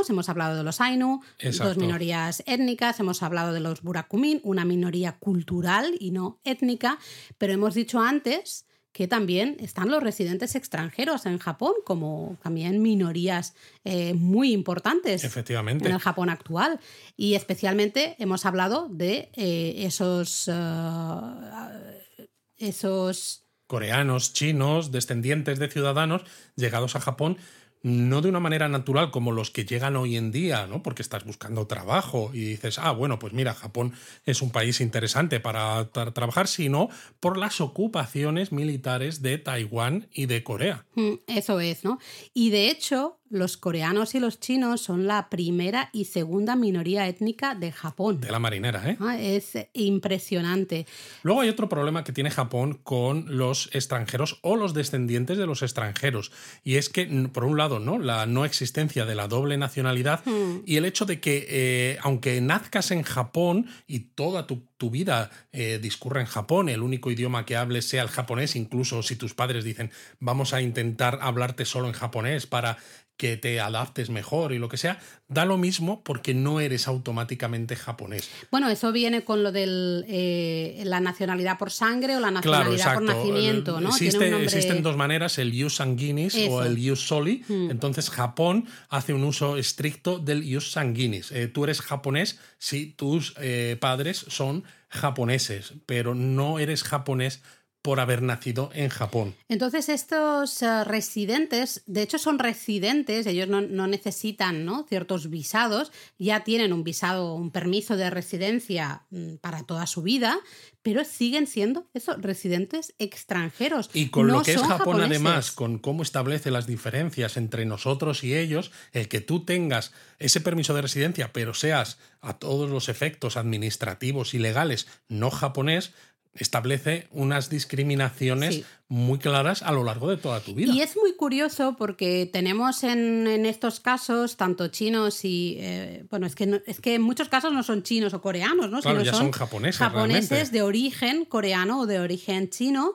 hemos hablado de los Ainu, dos minorías étnicas, hemos hablado de los Burakumin, una minoría cultural y no étnica, pero hemos dicho antes que también están los residentes extranjeros en Japón, como también minorías eh, muy importantes Efectivamente. en el Japón actual. Y especialmente hemos hablado de eh, esos, eh, esos... Coreanos, chinos, descendientes de ciudadanos llegados a Japón no de una manera natural como los que llegan hoy en día, ¿no? Porque estás buscando trabajo y dices, ah, bueno, pues mira, Japón es un país interesante para trabajar, sino por las ocupaciones militares de Taiwán y de Corea. Mm, eso es, ¿no? Y de hecho, los coreanos y los chinos son la primera y segunda minoría étnica de Japón. De la marinera, ¿eh? Ah, es impresionante. Luego hay otro problema que tiene Japón con los extranjeros o los descendientes de los extranjeros. Y es que, por un lado, ¿no? La no existencia de la doble nacionalidad hmm. y el hecho de que, eh, aunque nazcas en Japón y toda tu, vida eh, discurra en Japón, el único idioma que hables sea el japonés, incluso si tus padres dicen vamos a intentar hablarte solo en japonés para que te adaptes mejor y lo que sea, da lo mismo porque no eres automáticamente japonés. Bueno, eso viene con lo de eh, la nacionalidad por sangre o la nacionalidad por nacimiento, ¿no? Existen dos maneras, el ius sanguinis o el ius soli. Hmm. Entonces Japón hace un uso estricto del ius sanguinis. Eh, tú eres japonés si tus eh, padres son japoneses, pero no eres japonés por haber nacido en Japón. Entonces estos eh, residentes, de hecho son residentes, ellos no, necesitan ¿no? ciertos visados, ya tienen un visado, un permiso de residencia mm, para toda su vida, pero siguen siendo eso, residentes extranjeros. Y con lo que es Japón además, con cómo establece las diferencias entre nosotros y ellos, el que tú tengas ese permiso de residencia, pero seas a todos los efectos administrativos y legales no japonés, establece unas discriminaciones muy claras a lo largo de toda tu vida. Y es muy curioso porque tenemos en, estos casos tanto chinos y eh, bueno es que es que en muchos casos no son chinos o coreanos, ¿no? Claro, ya son, japoneses. Japoneses de origen coreano o de origen chino.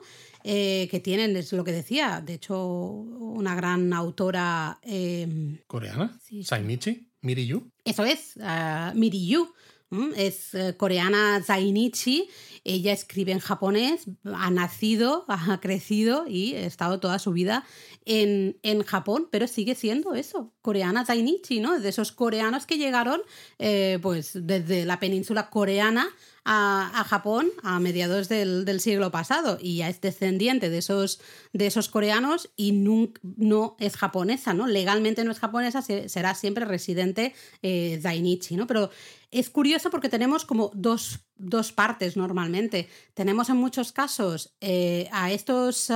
Eh, que tienen, es lo que decía, de hecho, una gran autora. Em, ¿Coreana? Sí. ¿Sainichi? ¿Miriyu? Eso es, uh, Miriyu es eh, coreana Zainichi. Ella escribe en japonés, ha nacido, <laughs> ha crecido y ha estado toda su vida en, en Japón, pero sigue siendo eso, coreana Zainichi, ¿no? De esos coreanos que llegaron eh, pues desde la península coreana a, Japón a mediados del, siglo pasado y ya es descendiente de esos, de esos coreanos y no, es japonesa, ¿no? Legalmente no es japonesa, será siempre residente eh, Zainichi, ¿no? Pero es curioso porque tenemos como dos, partes normalmente. Tenemos en muchos casos eh, a estos...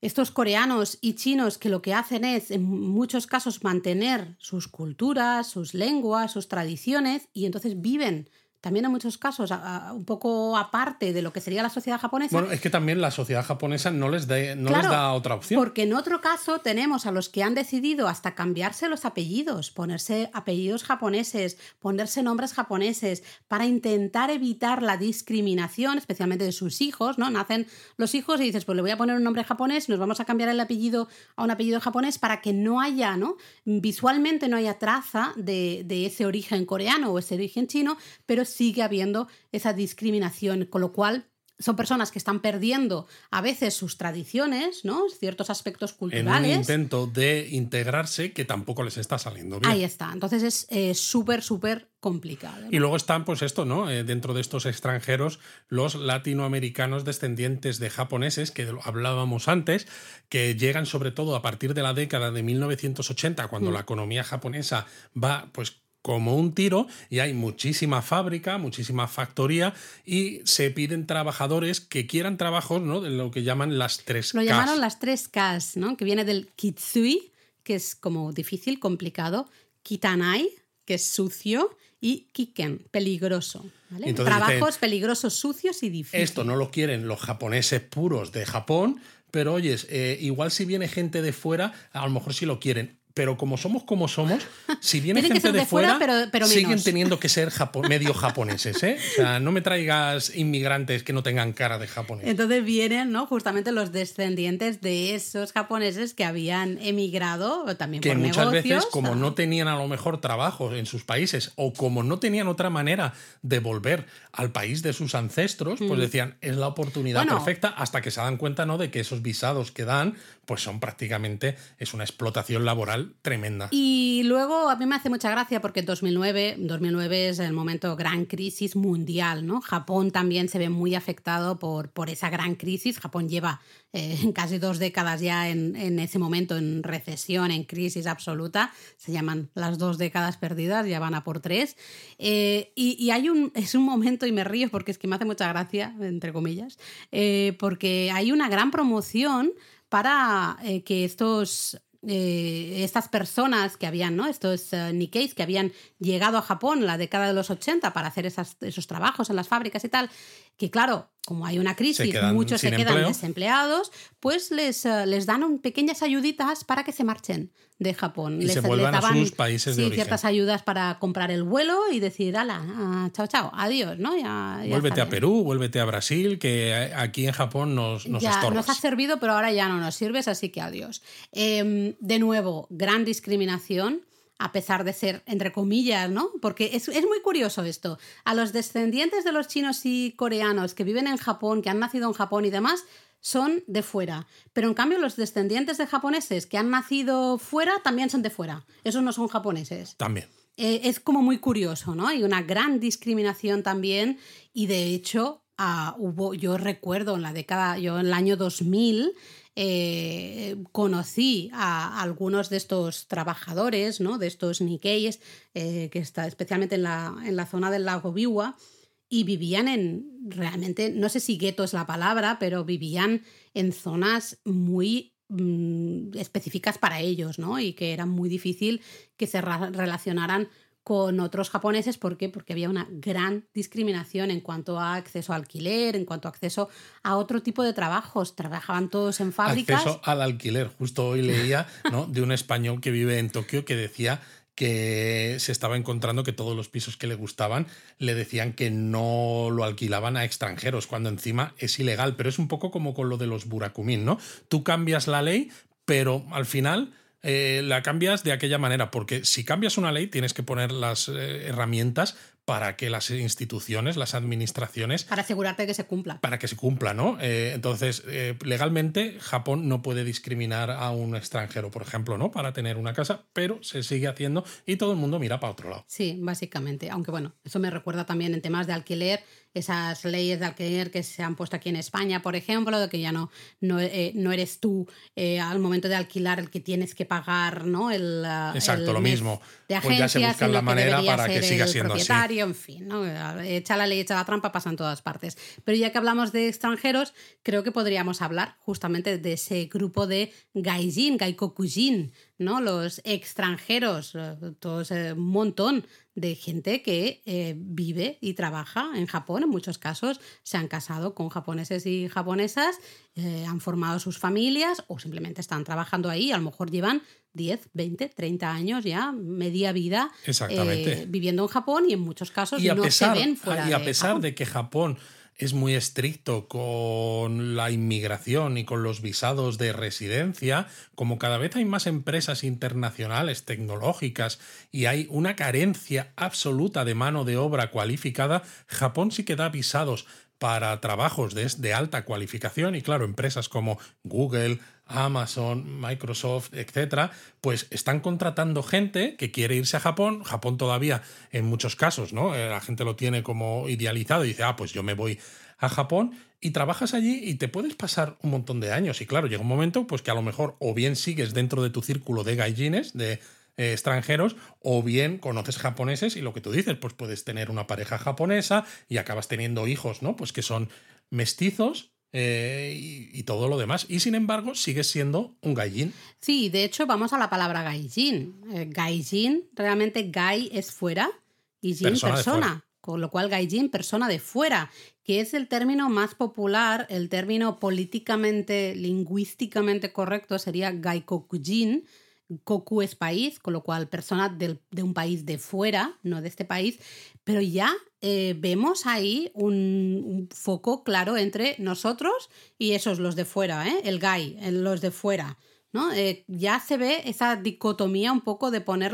estos coreanos y chinos que lo que hacen es, en muchos casos, mantener sus culturas, sus lenguas, sus tradiciones, y entonces viven también en muchos casos un poco aparte de lo que sería la sociedad japonesa. Bueno, es que también la sociedad japonesa no les, no les da otra opción. Porque en otro caso tenemos a los que han decidido hasta cambiarse los apellidos, ponerse apellidos japoneses, ponerse nombres japoneses, para intentar evitar la discriminación, especialmente de sus hijos, ¿no? Nacen los hijos y dices, pues le voy a poner un nombre japonés, nos vamos a cambiar el apellido a un apellido japonés para que no haya, ¿no? Visualmente no haya traza de, de ese origen coreano o ese origen chino, pero sigue habiendo esa discriminación, con lo cual son personas que están perdiendo a veces sus tradiciones, ¿no? Ciertos aspectos culturales. En un intento de integrarse que tampoco les está saliendo bien. Ahí está. Entonces es eh, súper, súper complicado. Y luego están, pues esto, ¿no? Eh, dentro de estos extranjeros, los latinoamericanos descendientes de japoneses, que hablábamos antes, que llegan sobre todo a partir de la década de 1980, cuando mm. la economía japonesa va, pues como un tiro y hay muchísima fábrica, muchísima factoría y se piden trabajadores que quieran trabajos ¿no? de lo que llaman las tres Lo llamaron las tres Ks, ¿no? que viene del kitsui, que es como difícil, complicado, kitanai, que es sucio, y kiken, peligroso. Trabajos peligrosos, sucios y difíciles. Esto no lo quieren los japoneses puros de Japón, pero oyes, eh, igual si viene gente de fuera, a lo mejor sí lo quieren pero como somos como somos, si viene gente de, fuera, siguen teniendo que ser <laughs> medio japoneses. ¿eh? O sea, no me traigas inmigrantes que no tengan cara de japonés. Entonces vienen ¿no? justamente los descendientes de esos japoneses que habían emigrado también que muchas veces, como no tenían a lo mejor trabajo en sus países o como no tenían otra manera de volver al país de sus ancestros, pues mm. decían, es la oportunidad perfecta hasta que se dan cuenta ¿no? de que esos visados que dan pues son prácticamente, es una explotación laboral tremenda. Y luego a mí me hace mucha gracia porque 2009, 2009 es el momento gran crisis mundial, ¿no? Japón también se ve muy afectado por, por esa gran crisis. Japón lleva eh, <laughs> casi dos décadas ya en, en, ese momento en recesión, en crisis absoluta. Se llaman las dos décadas perdidas, ya van a por tres. Eh, y, hay un, <laughs> es un momento, y me río porque es que me hace mucha gracia, entre comillas, eh, porque hay una gran promoción para eh, que estos eh, estas personas que habían, ¿no? Estos uh, Nikkeis que habían llegado a Japón en la década de los 80 para hacer esos trabajos en las fábricas y tal, que claro, como hay una crisis, muchos se quedan desempleados, pues les, eh, les dan pequeñas ayuditas para que se marchen de Japón. Y les, se vuelvan a sus países de ciertas ayudas para comprar el vuelo y decir, ala, ah, chao, chao, adiós, ¿no? Ya, vuélvete a Perú, vuélvete a Brasil, que aquí en Japón nos, nos ya, Nos ha servido, pero ahora ya no nos sirves, así que adiós. Em, de nuevo, gran discriminación a pesar de ser, entre comillas, ¿no? Porque es, muy curioso esto. A los descendientes de los chinos y coreanos que viven en Japón, que han nacido en Japón y demás, son de fuera. Pero en cambio los descendientes de japoneses que han nacido fuera también son de fuera. Esos no son japoneses. También. Eh, es como muy curioso, ¿no? Hay una gran discriminación también y de hecho ah, hubo, yo recuerdo en la década, yo en el año 2000, eh, conocí a algunos de estos trabajadores, ¿no? de estos Nikkeis, eh, que está especialmente en la, en la zona del lago Biwa, y vivían en, realmente, no sé si gueto es la palabra, pero vivían en zonas muy mm, específicas para ellos, ¿no? Y que era muy difícil que se relacionaran con otros japoneses. ¿Por qué? Porque había una gran discriminación en cuanto a acceso a alquiler, en cuanto a acceso a otro tipo de trabajos. Trabajaban todos en fábricas. Acceso al alquiler. Justo hoy leía ¿no? de un español que vive en Tokio que decía que se estaba encontrando que todos los pisos que le gustaban le decían que no lo alquilaban a extranjeros, cuando encima es ilegal. Pero es un poco como con lo de los burakumin, ¿no? Tú cambias la ley, pero al final eh, la cambias de aquella manera, porque si cambias una ley tienes que poner las eh, herramientas para que las instituciones, las administraciones... Para asegurarte que se cumpla. Para que se cumpla, ¿no? Eh, entonces, eh, legalmente Japón no puede discriminar a un extranjero, por ejemplo, ¿no? Para tener una casa, pero se sigue haciendo y todo el mundo mira para otro lado. Sí, básicamente. Aunque bueno, eso me recuerda también en temas de alquiler, esas leyes de alquiler que se han puesto aquí en España, por ejemplo, de que ya no, no, eh, no eres tú al momento de alquilar el que tienes que pagar, ¿no? El, Exacto, lo mismo. De pues ya se busca la manera para que siga siendo así en fin, ¿no? Echa la ley, echa la trampa, pasa en todas partes. Pero ya que hablamos de extranjeros, creo que podríamos hablar justamente de ese grupo de gaijin, gaikokujin, ¿no? Los extranjeros, todo ese montón de gente que eh, vive y trabaja en Japón, en muchos casos se han casado con japoneses y japonesas, eh, han formado sus familias o simplemente están trabajando ahí, a lo mejor llevan 10, 20, 30 años ya, media vida eh, viviendo en Japón y en muchos casos no se ven fuera Y a pesar de que Japón es muy estricto con la inmigración y con los visados de residencia, como cada vez hay más empresas internacionales tecnológicas y hay una carencia absoluta de mano de obra cualificada, Japón sí que da visados para trabajos de, de alta cualificación y claro, empresas como Google, Amazon, Microsoft, etcétera, pues están contratando gente que quiere irse a Japón. Japón todavía, en muchos casos, ¿no? Eh, la gente lo tiene como idealizado y dice, ah, pues yo me voy a Japón y trabajas allí y te puedes pasar un montón de años. Y claro, llega un momento, pues que a lo mejor o bien sigues dentro de tu círculo de gaijines, de eh, extranjeros, o bien conoces japoneses y lo que tú dices, pues puedes tener una pareja japonesa y acabas teniendo hijos, ¿no? Pues que son mestizos eh, y, todo lo demás. Y sin embargo, sigue siendo un gaijin. Sí, de hecho, vamos a la palabra gaijin. Eh, gaijin, realmente gai es fuera y jin persona. Con lo cual, gaijin, persona de fuera, que es el término más popular, el término políticamente, lingüísticamente correcto sería gaikokujin, Koku es país, con lo cual persona de un país de fuera, no de este país, pero ya eh, vemos ahí un, foco claro entre nosotros y esos, los de fuera, ¿eh? el gay, los de fuera. ¿no? Eh, ya se ve esa dicotomía un poco de poner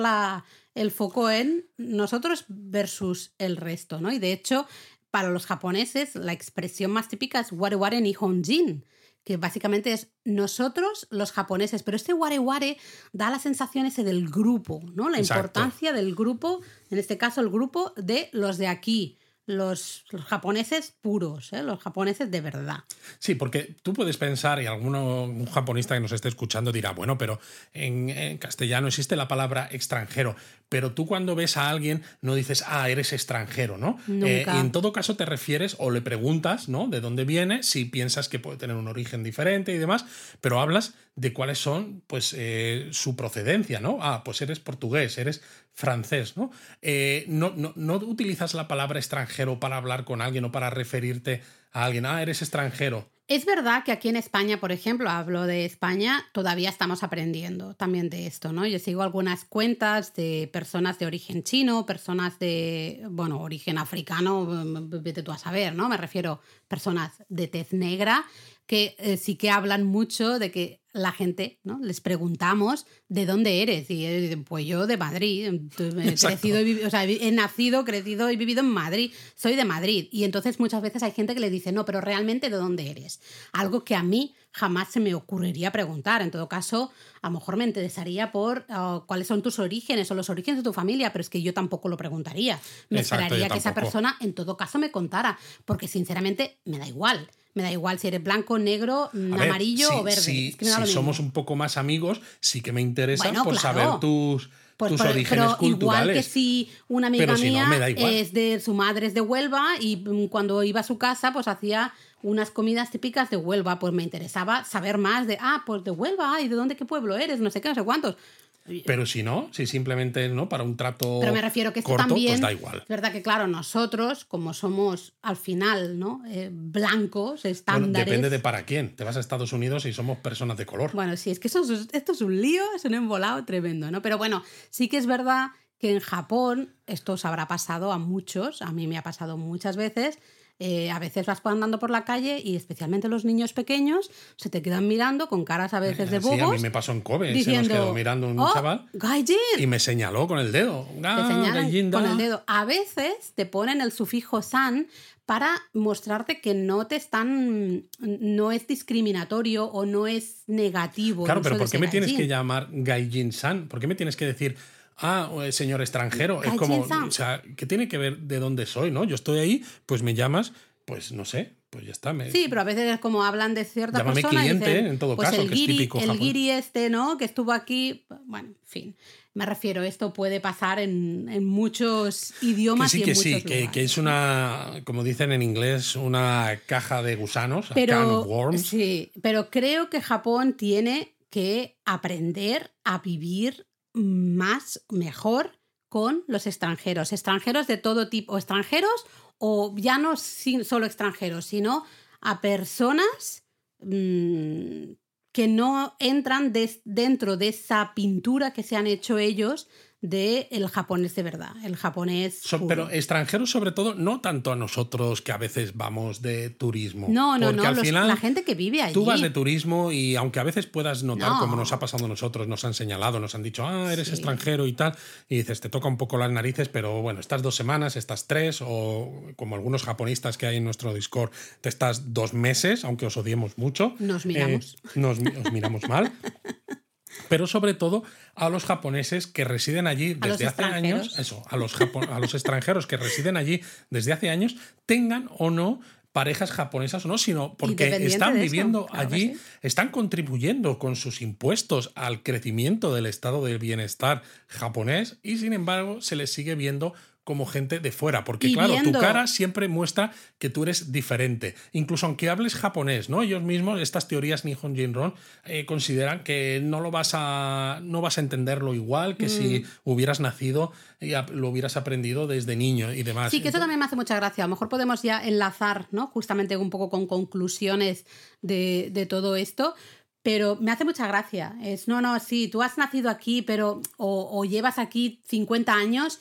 el foco en nosotros versus el resto. ¿no? Y de hecho, para los japoneses, la expresión más típica es ware ware nihonjin que básicamente es nosotros los japoneses, pero este ware ware da la sensación ese del grupo, ¿no? La importancia del grupo, en este caso el grupo de los de aquí, los, japoneses puros, ¿eh? los japoneses de verdad. Sí, porque tú puedes pensar, y alguno, un japonista que nos esté escuchando dirá, bueno, pero en, castellano existe la palabra extranjero, pero tú cuando ves a alguien no dices, ah, eres extranjero, ¿no? Eh, y en todo caso te refieres o le preguntas, ¿no? De dónde viene, si piensas que puede tener un origen diferente y demás, pero hablas de cuáles son, pues, eh, su procedencia, ¿no? Ah, pues eres portugués, eres francés, ¿no? Eh, no, no, no, utilizas la palabra extranjero para hablar con alguien o para referirte a alguien, ah, eres extranjero. Es verdad que aquí en España, por ejemplo, hablo de España, todavía estamos aprendiendo también de esto, ¿no? Yo sigo algunas cuentas de personas de origen chino, personas de, bueno, origen africano, vete tú a saber, ¿no? Me refiero personas de tez negra que eh, sí que hablan mucho de que la gente, ¿no? Les preguntamos de dónde eres. Y eh, pues yo de Madrid. He, crecido y o sea, he nacido, crecido y vivido en Madrid. Soy de Madrid. Y entonces muchas veces hay gente que le dice, no, pero realmente de dónde eres. Algo que a mí jamás se me ocurriría preguntar. En todo caso, a lo mejor me interesaría por oh, cuáles son tus orígenes o los orígenes de tu familia, pero es que yo tampoco lo preguntaría. Me esperaría que esa persona, en todo caso, me contara, porque sinceramente me da igual. Me da igual si eres blanco, negro, amarillo o verde. Si, somos un poco más amigos, sí que me interesa por saber tus, pues tus orígenes pero culturales. Igual que si una amiga mía es de su madre es de Huelva y mm, cuando iba a su casa, pues hacía unas comidas típicas de Huelva, pues me interesaba saber más de, ah, pues de Huelva, ¿y de dónde, qué pueblo eres? No sé qué, no sé cuántos. Pero si no, si simplemente no para un trato Pero me refiero que esto pues también, da igual. Es verdad que claro, nosotros como somos al final, ¿no? Eh, blancos, estándares. depende de para quién. Te vas a Estados Unidos y somos personas de color. Bueno, sí, es que esto es un lío, es un embolado tremendo, ¿no? Pero bueno, sí que es verdad que en Japón esto os habrá pasado a muchos, a mí me ha pasado muchas veces, eh, a veces vas andando por la calle y especialmente los niños pequeños se te quedan mirando con caras a veces de bobos. Sí, a mí me pasó en Kobe, diciendo, se nos quedó mirando un "Oh, chaval Gaijin". y me señaló con el dedo. Te Ah, Gaijin con el dedo. A veces te ponen el sufijo san para mostrarte que no te están, no es discriminatorio o no es negativo. Claro, pero ¿por qué me tienes gaijin. que llamar Gaijin-san? ¿Por qué me tienes que decir, ah, señor extranjero? Es como, o sea, ¿qué tiene que ver de dónde soy, no? Yo estoy ahí, pues me llamas, pues no sé, pues ya está. Me... Sí, pero a veces es como hablan de cierta Llámame persona. y cliente, dicen, en todo pues caso, el que es guiri, típico el japonés. guiri este, ¿no? Que estuvo aquí. Bueno, en fin. Me refiero, esto puede pasar en, en muchos Que idiomas y sí, en que muchos sí, que, lugares. que es una, como dicen en inglés, una caja de gusanos, a can pero, of worms. sí, pero creo que Japón tiene que aprender a vivir más, mejor con los extranjeros. Extranjeros de todo tipo, extranjeros o ya no sin- solo extranjeros, sino a personas mm, que no entran des- dentro de esa pintura que se han hecho ellos del el japonés de verdad, el japonés. So- pero extranjeros sobre todo, no tanto a nosotros que a veces vamos de turismo. no, no, porque no, al los- final la gente que vive allí. Tú vas de turismo y aunque a veces puedas notar, No. como nos ha pasado a nosotros, nos han señalado, nos han dicho, ah, eres Sí. extranjero y tal, y dices, te toca un poco las narices, pero bueno, estás dos semanas, estás tres, o como algunos japonistas que hay en nuestro Discord, te estás dos meses, aunque os odiemos mucho. Nos miramos. Eh, nos, os miramos mal. <laughs> Pero sobre todo a los japoneses que residen allí desde hace años, eso, a los, a los extranjeros que residen allí desde hace años, tengan o no parejas japonesas o no, sino porque están viviendo claro allí, sí. están contribuyendo con sus impuestos al crecimiento del estado del bienestar japonés y sin embargo se les sigue viendo como gente de fuera, porque Y claro, viendo- tu cara siempre muestra que tú eres diferente, incluso aunque hables japonés, ¿no? Ellos mismos, estas teorías Nihon Jinron, eh, consideran que no lo vas a no vas a entenderlo igual que si Mm. hubieras nacido y lo hubieras aprendido desde niño y demás. Sí, que eso también me hace mucha gracia. A lo mejor podemos ya enlazar, ¿no? Justamente un poco con conclusiones de, de todo esto. Pero me hace mucha gracia. Es, no, no, sí, tú has nacido aquí, pero. O, o llevas aquí 50 años,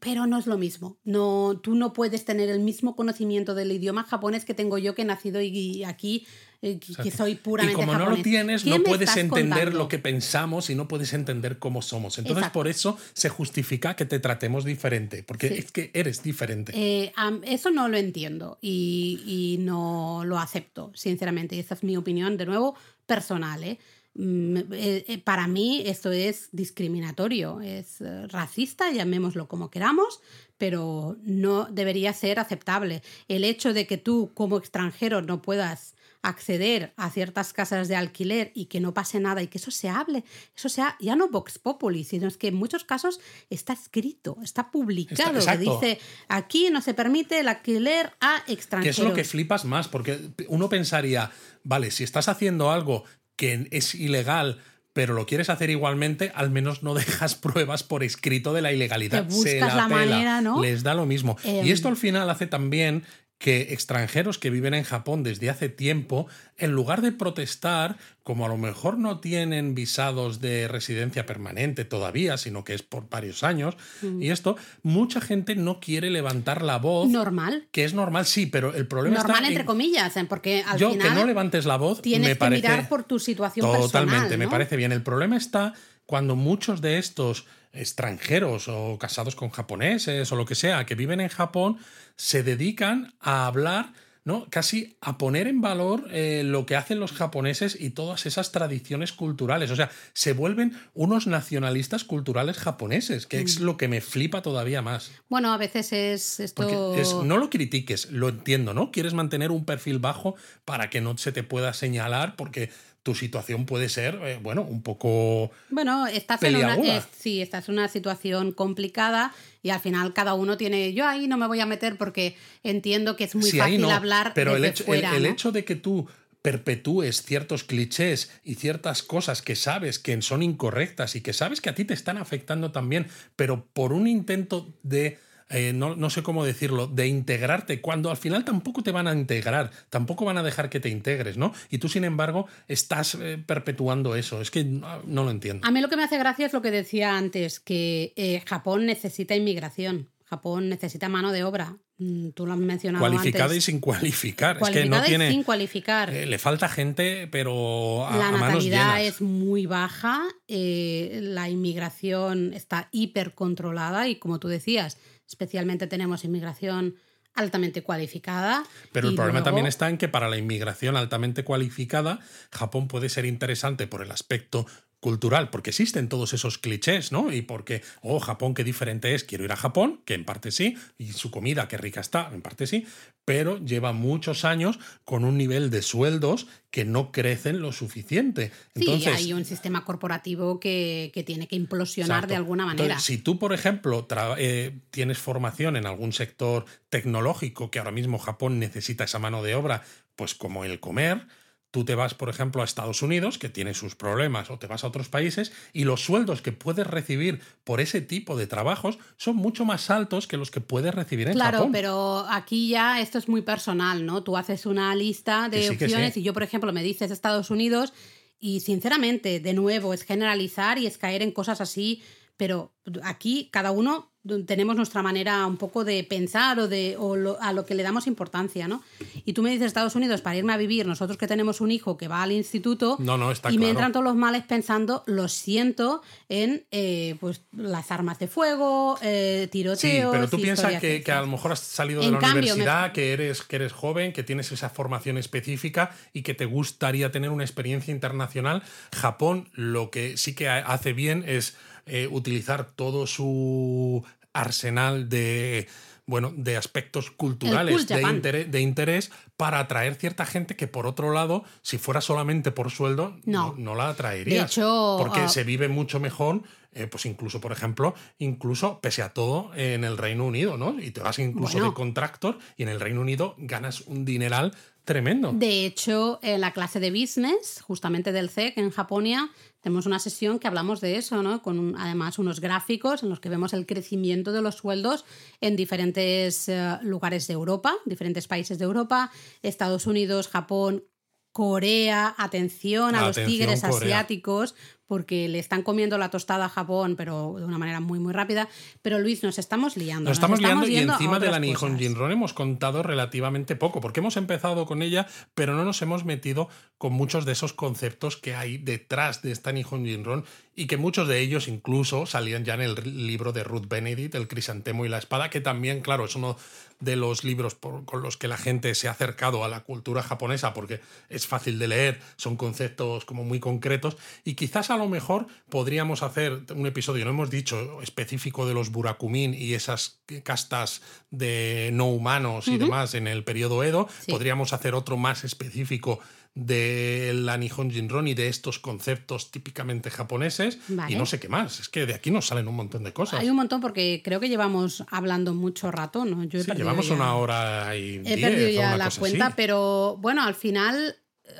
pero no es lo mismo. No, tú no puedes tener el mismo conocimiento del idioma japonés que tengo yo que he nacido y aquí, eh, que- que soy Y puramente como no lo japonés. tienes, ¿Qué no puedes entender contando? lo que pensamos y no puedes entender cómo somos. Entonces, Exacto. por eso se justifica que te tratemos diferente, porque Sí. es que eres diferente. Eh, am- eso no lo entiendo y, y no lo acepto, sinceramente. Y esa es mi opinión, de nuevo, personal. ¿eh? Eh, eh, para mí esto es discriminatorio, es eh, racista, llamémoslo como queramos, pero no debería ser aceptable. El hecho de que tú como extranjero no puedas acceder a ciertas casas de alquiler y que no pase nada y que eso se hable, eso sea ya no Vox Populi, sino es que en muchos casos está escrito, está publicado, que dice aquí no se permite el alquiler a Que extranjeros. es lo que flipas más, porque uno pensaría, vale, si estás haciendo algo que es ilegal, pero lo quieres hacer igualmente, al menos no <laughs> dejas pruebas por escrito de la ilegalidad. Te Se buscas la pela, manera, ¿no? Les da lo mismo. Em. y esto al final hace también que extranjeros que viven en Japón desde hace tiempo, en lugar de protestar, como a lo mejor no tienen visados de residencia permanente todavía, sino que es por varios años, Mm. y esto, mucha gente no quiere levantar la voz. normal. Que es normal, sí, pero el problema Normal está entre en- comillas, porque al yo final que no levantes la voz tienes me que parece mirar por tu situación totalmente personal, me ¿no? parece bien el problema está cuando muchos de estos extranjeros o casados con japoneses o lo que sea que viven en Japón se dedican a hablar ¿no? Casi a poner en valor eh, lo que hacen los japoneses y todas esas tradiciones culturales. O sea, se vuelven unos nacionalistas culturales japoneses, que Mm. es lo que me flipa todavía más. Bueno, a veces es esto. Es- no lo critiques, lo entiendo, ¿no? Quieres mantener un perfil bajo para que no se te pueda señalar, porque tu situación puede ser, eh, bueno, un poco. Bueno, estás en una, Peliaguda. es- sí, estás en una situación complicada y al final cada uno tiene. Yo ahí no me voy a meter porque entiendo que es muy Sí, fácil no, hablar pero el hecho, el- fuera, el, ¿no? hecho de que tú perpetúes ciertos clichés y ciertas cosas que sabes que son incorrectas y que sabes que a ti te están afectando también, pero por un intento de eh, no, no sé cómo decirlo, de integrarte, cuando al final tampoco te van a integrar, tampoco van a dejar que te integres, ¿no? Y tú, sin embargo, estás eh, perpetuando eso. Es que no, no lo entiendo. A mí lo que me hace gracia es lo que decía antes, que eh, Japón necesita inmigración. Japón necesita mano de obra. Mm, tú lo has mencionado Cualificada y sin cualificar. Cualificada es que no y tiene. sin cualificar. eh, le falta gente, pero a, la a manos natalidad es muy baja, eh, la inmigración está hipercontrolada y como tú decías, especialmente tenemos inmigración altamente cualificada. Pero el problema luego- también está en que para la inmigración altamente cualificada, Japón puede ser interesante por el aspecto cultural, porque existen todos esos clichés, ¿no? Y porque, oh, Japón, qué diferente es, quiero ir a Japón, que en parte sí, y su comida, qué rica está, en parte sí, pero lleva muchos años con un nivel de sueldos que no crecen lo suficiente. Sí, Entonces, hay un sistema corporativo que, que tiene que implosionar Exacto. de alguna manera. Entonces, si tú, por ejemplo, eh, tienes formación en algún sector tecnológico que ahora mismo Japón necesita esa mano de obra, pues como el comer, tú te vas, por ejemplo, a Estados Unidos, que tiene sus problemas, o te vas a otros países, y los sueldos que puedes recibir por ese tipo de trabajos son mucho más altos que los que puedes recibir en Claro, Japón. pero aquí ya esto es muy personal, ¿no? Tú haces una lista de sí, opciones sí. y yo, por ejemplo, me dices Estados Unidos y sinceramente, de nuevo, es generalizar y es caer en cosas así, pero aquí cada uno tenemos nuestra manera un poco de pensar o, de, o lo- a lo que le damos importancia, ¿no? Y tú me dices Estados Unidos para irme a vivir, nosotros que tenemos un hijo que va al instituto No, no, está y me entran todos los males pensando, lo siento, en eh, pues las armas de fuego, eh, Sí, tiroteos. pero tú piensas que, a lo mejor has salido de la cambio, me- universidad, que, eres, que eres joven, que tienes esa formación específica y que te gustaría tener una experiencia internacional. Japón lo que sí que ha- hace bien es eh, utilizar todo su arsenal de bueno, de aspectos culturales de, interés, de interés para atraer cierta gente que por otro lado, si fuera solamente por sueldo, No. no, la atraerías. De hecho, porque ah, se vive mucho mejor, eh, pues incluso, por ejemplo, incluso pese a todo en el Reino Unido, ¿no? Y te vas incluso Bueno. de contractor y en el Reino Unido ganas un dineral tremendo. De hecho, la clase de business, justamente del CEC en Japonia, tenemos una sesión que hablamos de eso, ¿no? Con un- además unos gráficos en los que vemos el crecimiento de los sueldos en diferentes eh, lugares de Europa, diferentes países de Europa, Estados Unidos, Japón, Corea, atención a los tigres Corea. asiáticos, porque le están comiendo la tostada a Japón, pero de una manera muy, muy rápida. Pero Luis, nos estamos liando. Nos estamos liando y encima de la Nihon. Jinron hemos contado relativamente poco, porque hemos empezado con ella, pero no nos hemos metido con muchos de esos conceptos que hay detrás de esta Nihon Jinron y que muchos de ellos incluso salían ya en el libro de Ruth Benedict, El crisantemo y la espada, que también, claro, es uno de los libros por- con los que la gente se ha acercado a la cultura japonesa porque es fácil de leer, son conceptos como muy concretos y quizás a lo mejor podríamos hacer un episodio, no hemos dicho, específico de los burakumin y esas castas de no humanos y demás en el periodo Edo, Sí. podríamos hacer otro más específico de la Nihon Jinron y de estos conceptos típicamente japoneses Vale. y no sé qué más, es que de aquí nos salen un montón de cosas. Hay un montón porque creo que llevamos hablando mucho rato, ¿no? Yo he Sí, llevamos ya- una hora y He diez perdido ya la cuenta, así. pero bueno, al final, eh,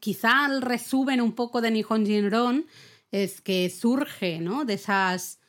quizá el resumen un poco de Nihon Jinron es que surge, ¿no? De esas,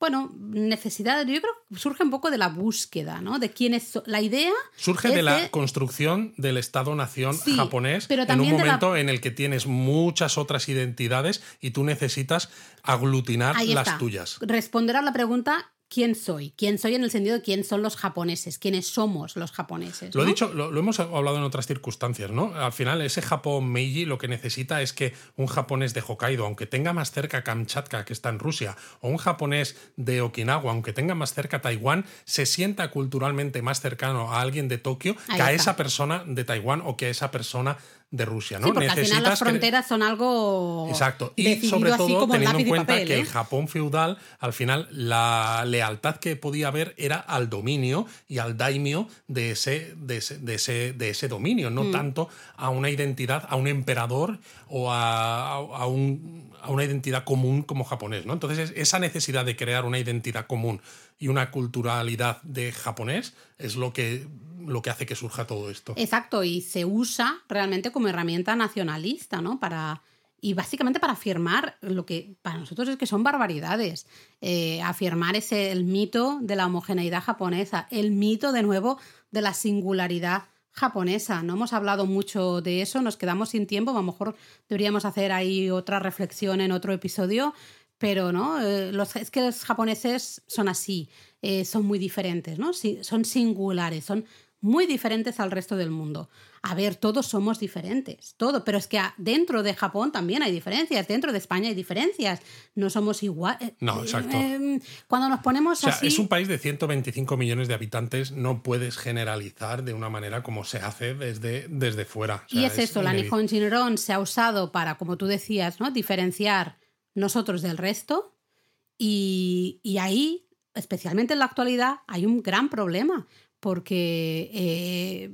bueno, necesidades, yo creo que surge un poco de la búsqueda, ¿no? De quién es la idea. Surge de la construcción del Estado-nación Sí, japonés pero en un la- momento en el que tienes muchas otras identidades y tú necesitas aglutinar Ahí las está. tuyas. Responder a la pregunta. ¿Quién soy? ¿Quién soy en el sentido de quién son los japoneses? ¿Quiénes somos los japoneses? Lo he dicho, lo, lo hemos hablado en otras circunstancias, ¿no? Al final, ese Japón Meiji lo que necesita es que un japonés de Hokkaido, aunque tenga más cerca Kamchatka, que está en Rusia, o un japonés de Okinawa, aunque tenga más cerca Taiwán, se sienta culturalmente más cercano a alguien de Tokio Ahí que a está. esa persona de Taiwán o que a esa persona de Rusia, ¿no? Sí, porque al final las fronteras son algo. Exacto. Y sobre todo teniendo en cuenta papel, que ¿eh? el Japón feudal, al final, la lealtad que podía haber era al dominio y al daimyo de ese, de ese, de ese, de ese dominio, Mm. no tanto a una identidad, a un emperador o a, a un- a una identidad común como japonés. ¿no? Entonces, es- esa necesidad de crear una identidad común y una culturalidad de japonés es lo que, lo que hace que surja todo esto. Exacto, y se usa realmente como herramienta nacionalista, ¿no? Para, y básicamente para afirmar lo que para nosotros es que son barbaridades. Eh, afirmar ese el mito de la homogeneidad japonesa, el mito de nuevo de la singularidad japonesa. No hemos hablado mucho de eso, nos quedamos sin tiempo, a lo mejor deberíamos hacer ahí otra reflexión en otro episodio. pero ¿no? Eh, los, es que los japoneses son así, eh, son muy diferentes, ¿no? son singulares, son muy diferentes al resto del mundo. A ver, todos somos diferentes, todo, pero es que dentro de Japón también hay diferencias, dentro de España hay diferencias, no somos iguales. No, exacto. Em, cuando nos ponemos o sea, Es un país de 125 millones de habitantes, no puedes generalizar de una manera como se hace desde, desde fuera. y es, esto, la Nihon Shinron se ha usado para, como tú decías, ¿no? diferenciar nosotros del resto y, y ahí, especialmente en la actualidad, hay un gran problema porque eh,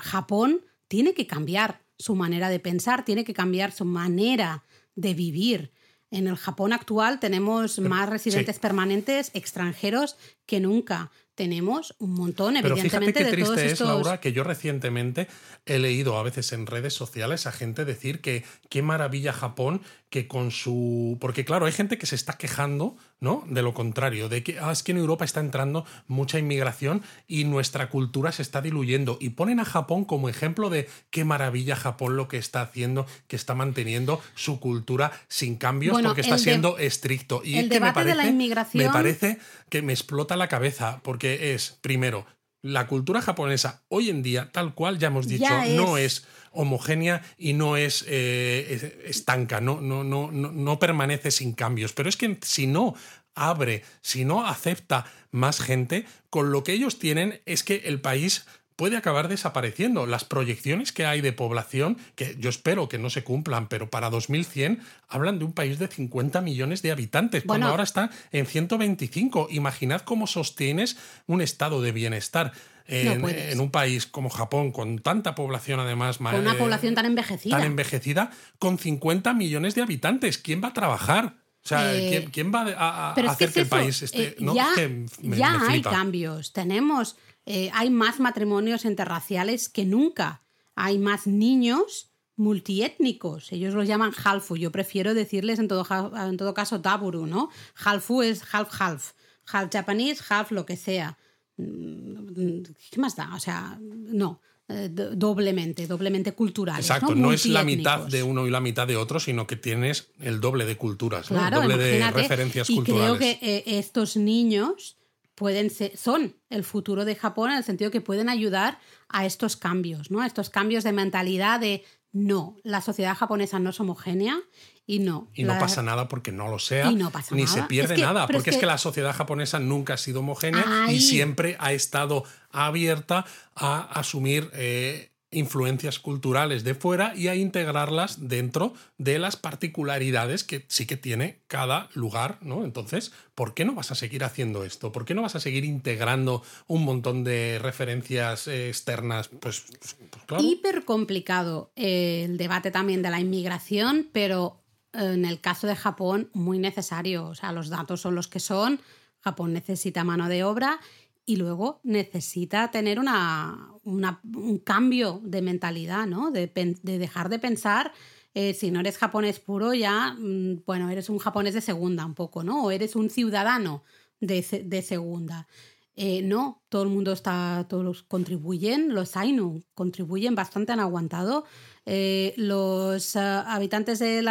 Japón tiene que cambiar su manera de pensar, tiene que cambiar su manera de vivir. En el Japón actual tenemos más residentes permanentes extranjeros que nunca. Tenemos un montón, evidentemente, Pero fíjate qué triste es, Laura, que yo recientemente he leído a veces en redes sociales a gente decir que qué maravilla Japón, que con su... Porque claro, hay gente que se está quejando, ¿no? De lo contrario, de que ah, es que en Europa está entrando mucha inmigración y nuestra cultura se está diluyendo. Y ponen a Japón como ejemplo de qué maravilla Japón lo que está haciendo, que está manteniendo su cultura sin cambios porque está siendo estricto. Y el que me parece, de la inmigración... me parece que me explota la cabeza porque es, primero, la cultura japonesa hoy en día, tal cual ya hemos dicho, no es homogénea y no es eh, estanca, no, no, no, no permanece sin cambios. Pero es que si no abre, si no acepta más gente, con lo que ellos tienen es que el país puede acabar desapareciendo. Las proyecciones que hay de población, que yo espero que no se cumplan, pero para 2100 hablan de un país de 50 millones de habitantes, cuando ahora está en 125. Imaginad cómo sostienes un estado de bienestar. En, un país como Japón, con tanta población además... Con una población tan envejecida. Tan envejecida, con 50 millones de habitantes. ¿Quién va a trabajar? O sea, eh, ¿quién, va a, hacer que, el país esté.? Eh, ya, hay cambios. Tenemos eh, hay más matrimonios interraciales que nunca. Hay más niños multiétnicos. Ellos los llaman halfu. Yo prefiero decirles en todo, en todo caso taburu, ¿no? Halfu es half-half. Half Japanese, half lo que sea. Mm, ¿Qué más da? O sea, no. Eh, doblemente, doblemente cultural. Exacto, no, es la mitad de uno y la mitad de otro, sino que tienes el doble de culturas, el doble de referencias culturales. Y creo que eh, estos niños pueden ser, son el futuro de Japón en el sentido que pueden ayudar a estos cambios, ¿no? A estos cambios de mentalidad de no, la sociedad japonesa no es homogénea y no. Y no pasa nada porque no lo sea, ni se pierde nada, porque es que, la sociedad japonesa nunca ha sido homogénea y siempre ha estado abierta a asumir eh, influencias culturales de fuera y a integrarlas dentro de las particularidades que sí que tiene cada lugar, ¿no? Entonces, ¿por qué no vas a seguir haciendo esto? ¿Por qué no vas a seguir integrando un montón de referencias eh, externas? Pues, pues, pues, claro. Hiper complicado eh, el debate también de la inmigración, pero eh, en el caso de Japón muy necesario. O sea, los datos son los que son. Japón necesita mano de obra y luego necesita tener una, un cambio de mentalidad, ¿no? De, dejar de pensar, eh, si no eres japonés puro, ya, mm, bueno, eres un japonés de segunda un poco, ¿no? O eres un ciudadano de, segunda. Eh, no, todo el mundo está, todos contribuyen, los Ainu contribuyen bastante, han aguantado. Eh, los habitantes de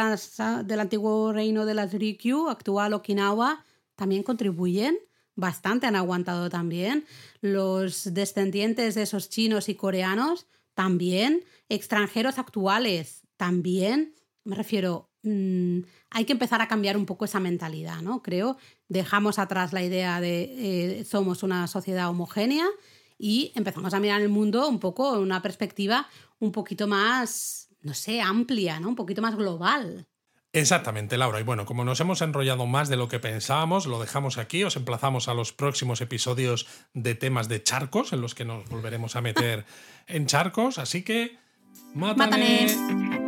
del antiguo reino de las Rikyu, actual Okinawa, también contribuyen bastante han aguantado también. Los descendientes de esos chinos y coreanos también. Extranjeros actuales también. Me refiero, mm, hay que empezar a cambiar un poco esa mentalidad, ¿no? Creo. Dejamos atrás la idea de eh, somos una sociedad homogénea y empezamos a mirar el mundo un poco en una perspectiva un poquito más, no sé, amplia, ¿no? Un poquito más global. Exactamente, Laura. Y bueno, como nos hemos enrollado más de lo que pensábamos, lo dejamos aquí. Os emplazamos a los próximos episodios de temas de charcos, en los que nos volveremos a meter <laughs> en charcos. Así que, ¡mátane!